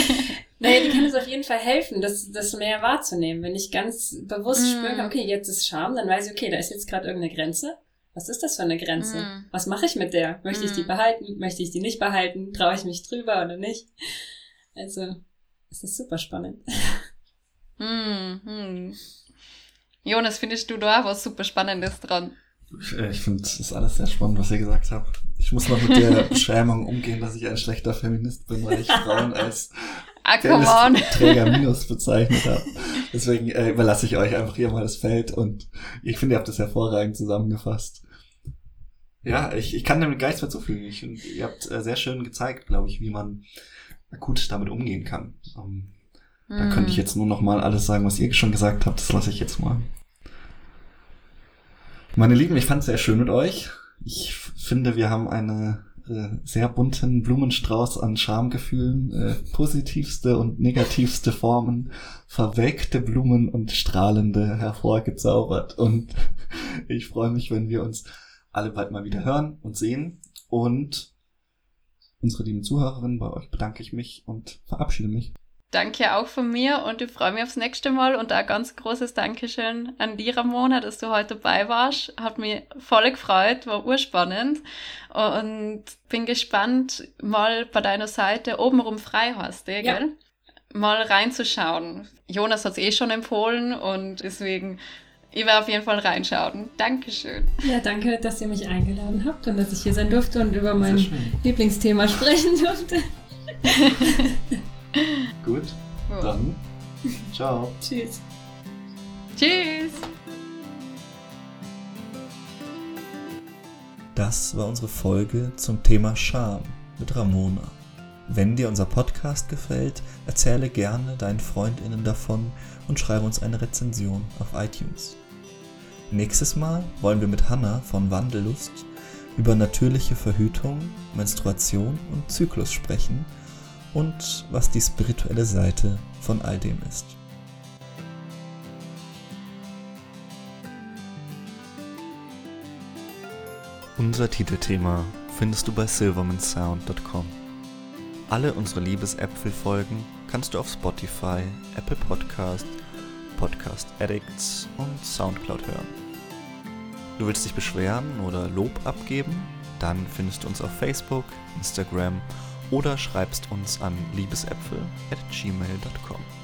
naja, die kann uns auf jeden Fall helfen, das, das mehr wahrzunehmen. Wenn ich ganz bewusst Mhm. spüren kann, okay, jetzt ist Scham, dann weiß ich, okay, da ist jetzt gerade irgendeine Grenze. Was ist das für eine Grenze? Mhm. Was mache ich mit der? Möchte ich die Mhm. behalten? Möchte ich die nicht behalten? Traue ich mich drüber oder nicht? Also, es ist super spannend. Hm, hm. Jonas, findest du da auch was super Spannendes dran? Ich, äh, ich finde, das ist alles sehr spannend, was ihr gesagt habt. Ich muss noch mit der Beschämung umgehen, dass ich ein schlechter Feminist bin, weil ich Frauen als Ah. Träger Minus bezeichnet habe. Deswegen äh, überlasse ich euch einfach hier mal das Feld und ich finde, ihr habt das hervorragend zusammengefasst. Ja, ich, ich kann dem gar nichts mehr zufügen. Ich ihr habt äh, sehr schön gezeigt, glaube ich, wie man akut damit umgehen kann. Ähm, Da Hm. könnte ich jetzt nur noch mal alles sagen, was ihr schon gesagt habt. Das lasse ich jetzt mal. Meine Lieben, ich fand es sehr schön mit euch. Ich finde, wir haben einen äh, sehr bunten Blumenstrauß an Schamgefühlen, äh, positivste und negativste Formen, verwelkte Blumen und strahlende hervorgezaubert. Und ich freue mich, wenn wir uns alle bald mal wieder hören und sehen. Und unsere lieben Zuhörerinnen, bei euch bedanke ich mich und verabschiede mich. Danke auch von mir und ich freue mich aufs nächste Mal und ein ganz großes Dankeschön an die Ramona, dass du heute dabei warst. Hat mich voll gefreut, war urspannend und bin gespannt, mal bei deiner Seite obenrum frei hast, eh, Ja. gell? Mal reinzuschauen. Jonas hat es eh schon empfohlen und deswegen, ich werde auf jeden Fall reinschauen. Dankeschön. Ja, danke, dass ihr mich eingeladen habt und dass ich hier sein durfte und über mein. Lieblingsthema sprechen durfte. Gut, Ja. dann ciao. Tschüss. Tschüss. Das war unsere Folge zum Thema Scham mit Ramona. Wenn dir unser Podcast gefällt, erzähle gerne deinen Freundinnen davon und schreibe uns eine Rezension auf iTunes. Nächstes Mal wollen wir mit Hanna von Wandellust über natürliche Verhütung, Menstruation und Zyklus sprechen und was die spirituelle Seite von all dem ist. Unser Titelthema findest du bei silvermansound.com. Alle unsere Liebesäpfel-Folgen kannst du auf Spotify, Apple Podcast, Podcast Addicts und Soundcloud hören. Du willst dich beschweren oder Lob abgeben? Dann findest du uns auf Facebook, Instagram oder schreibst uns an liebesäpfel at gmail.com.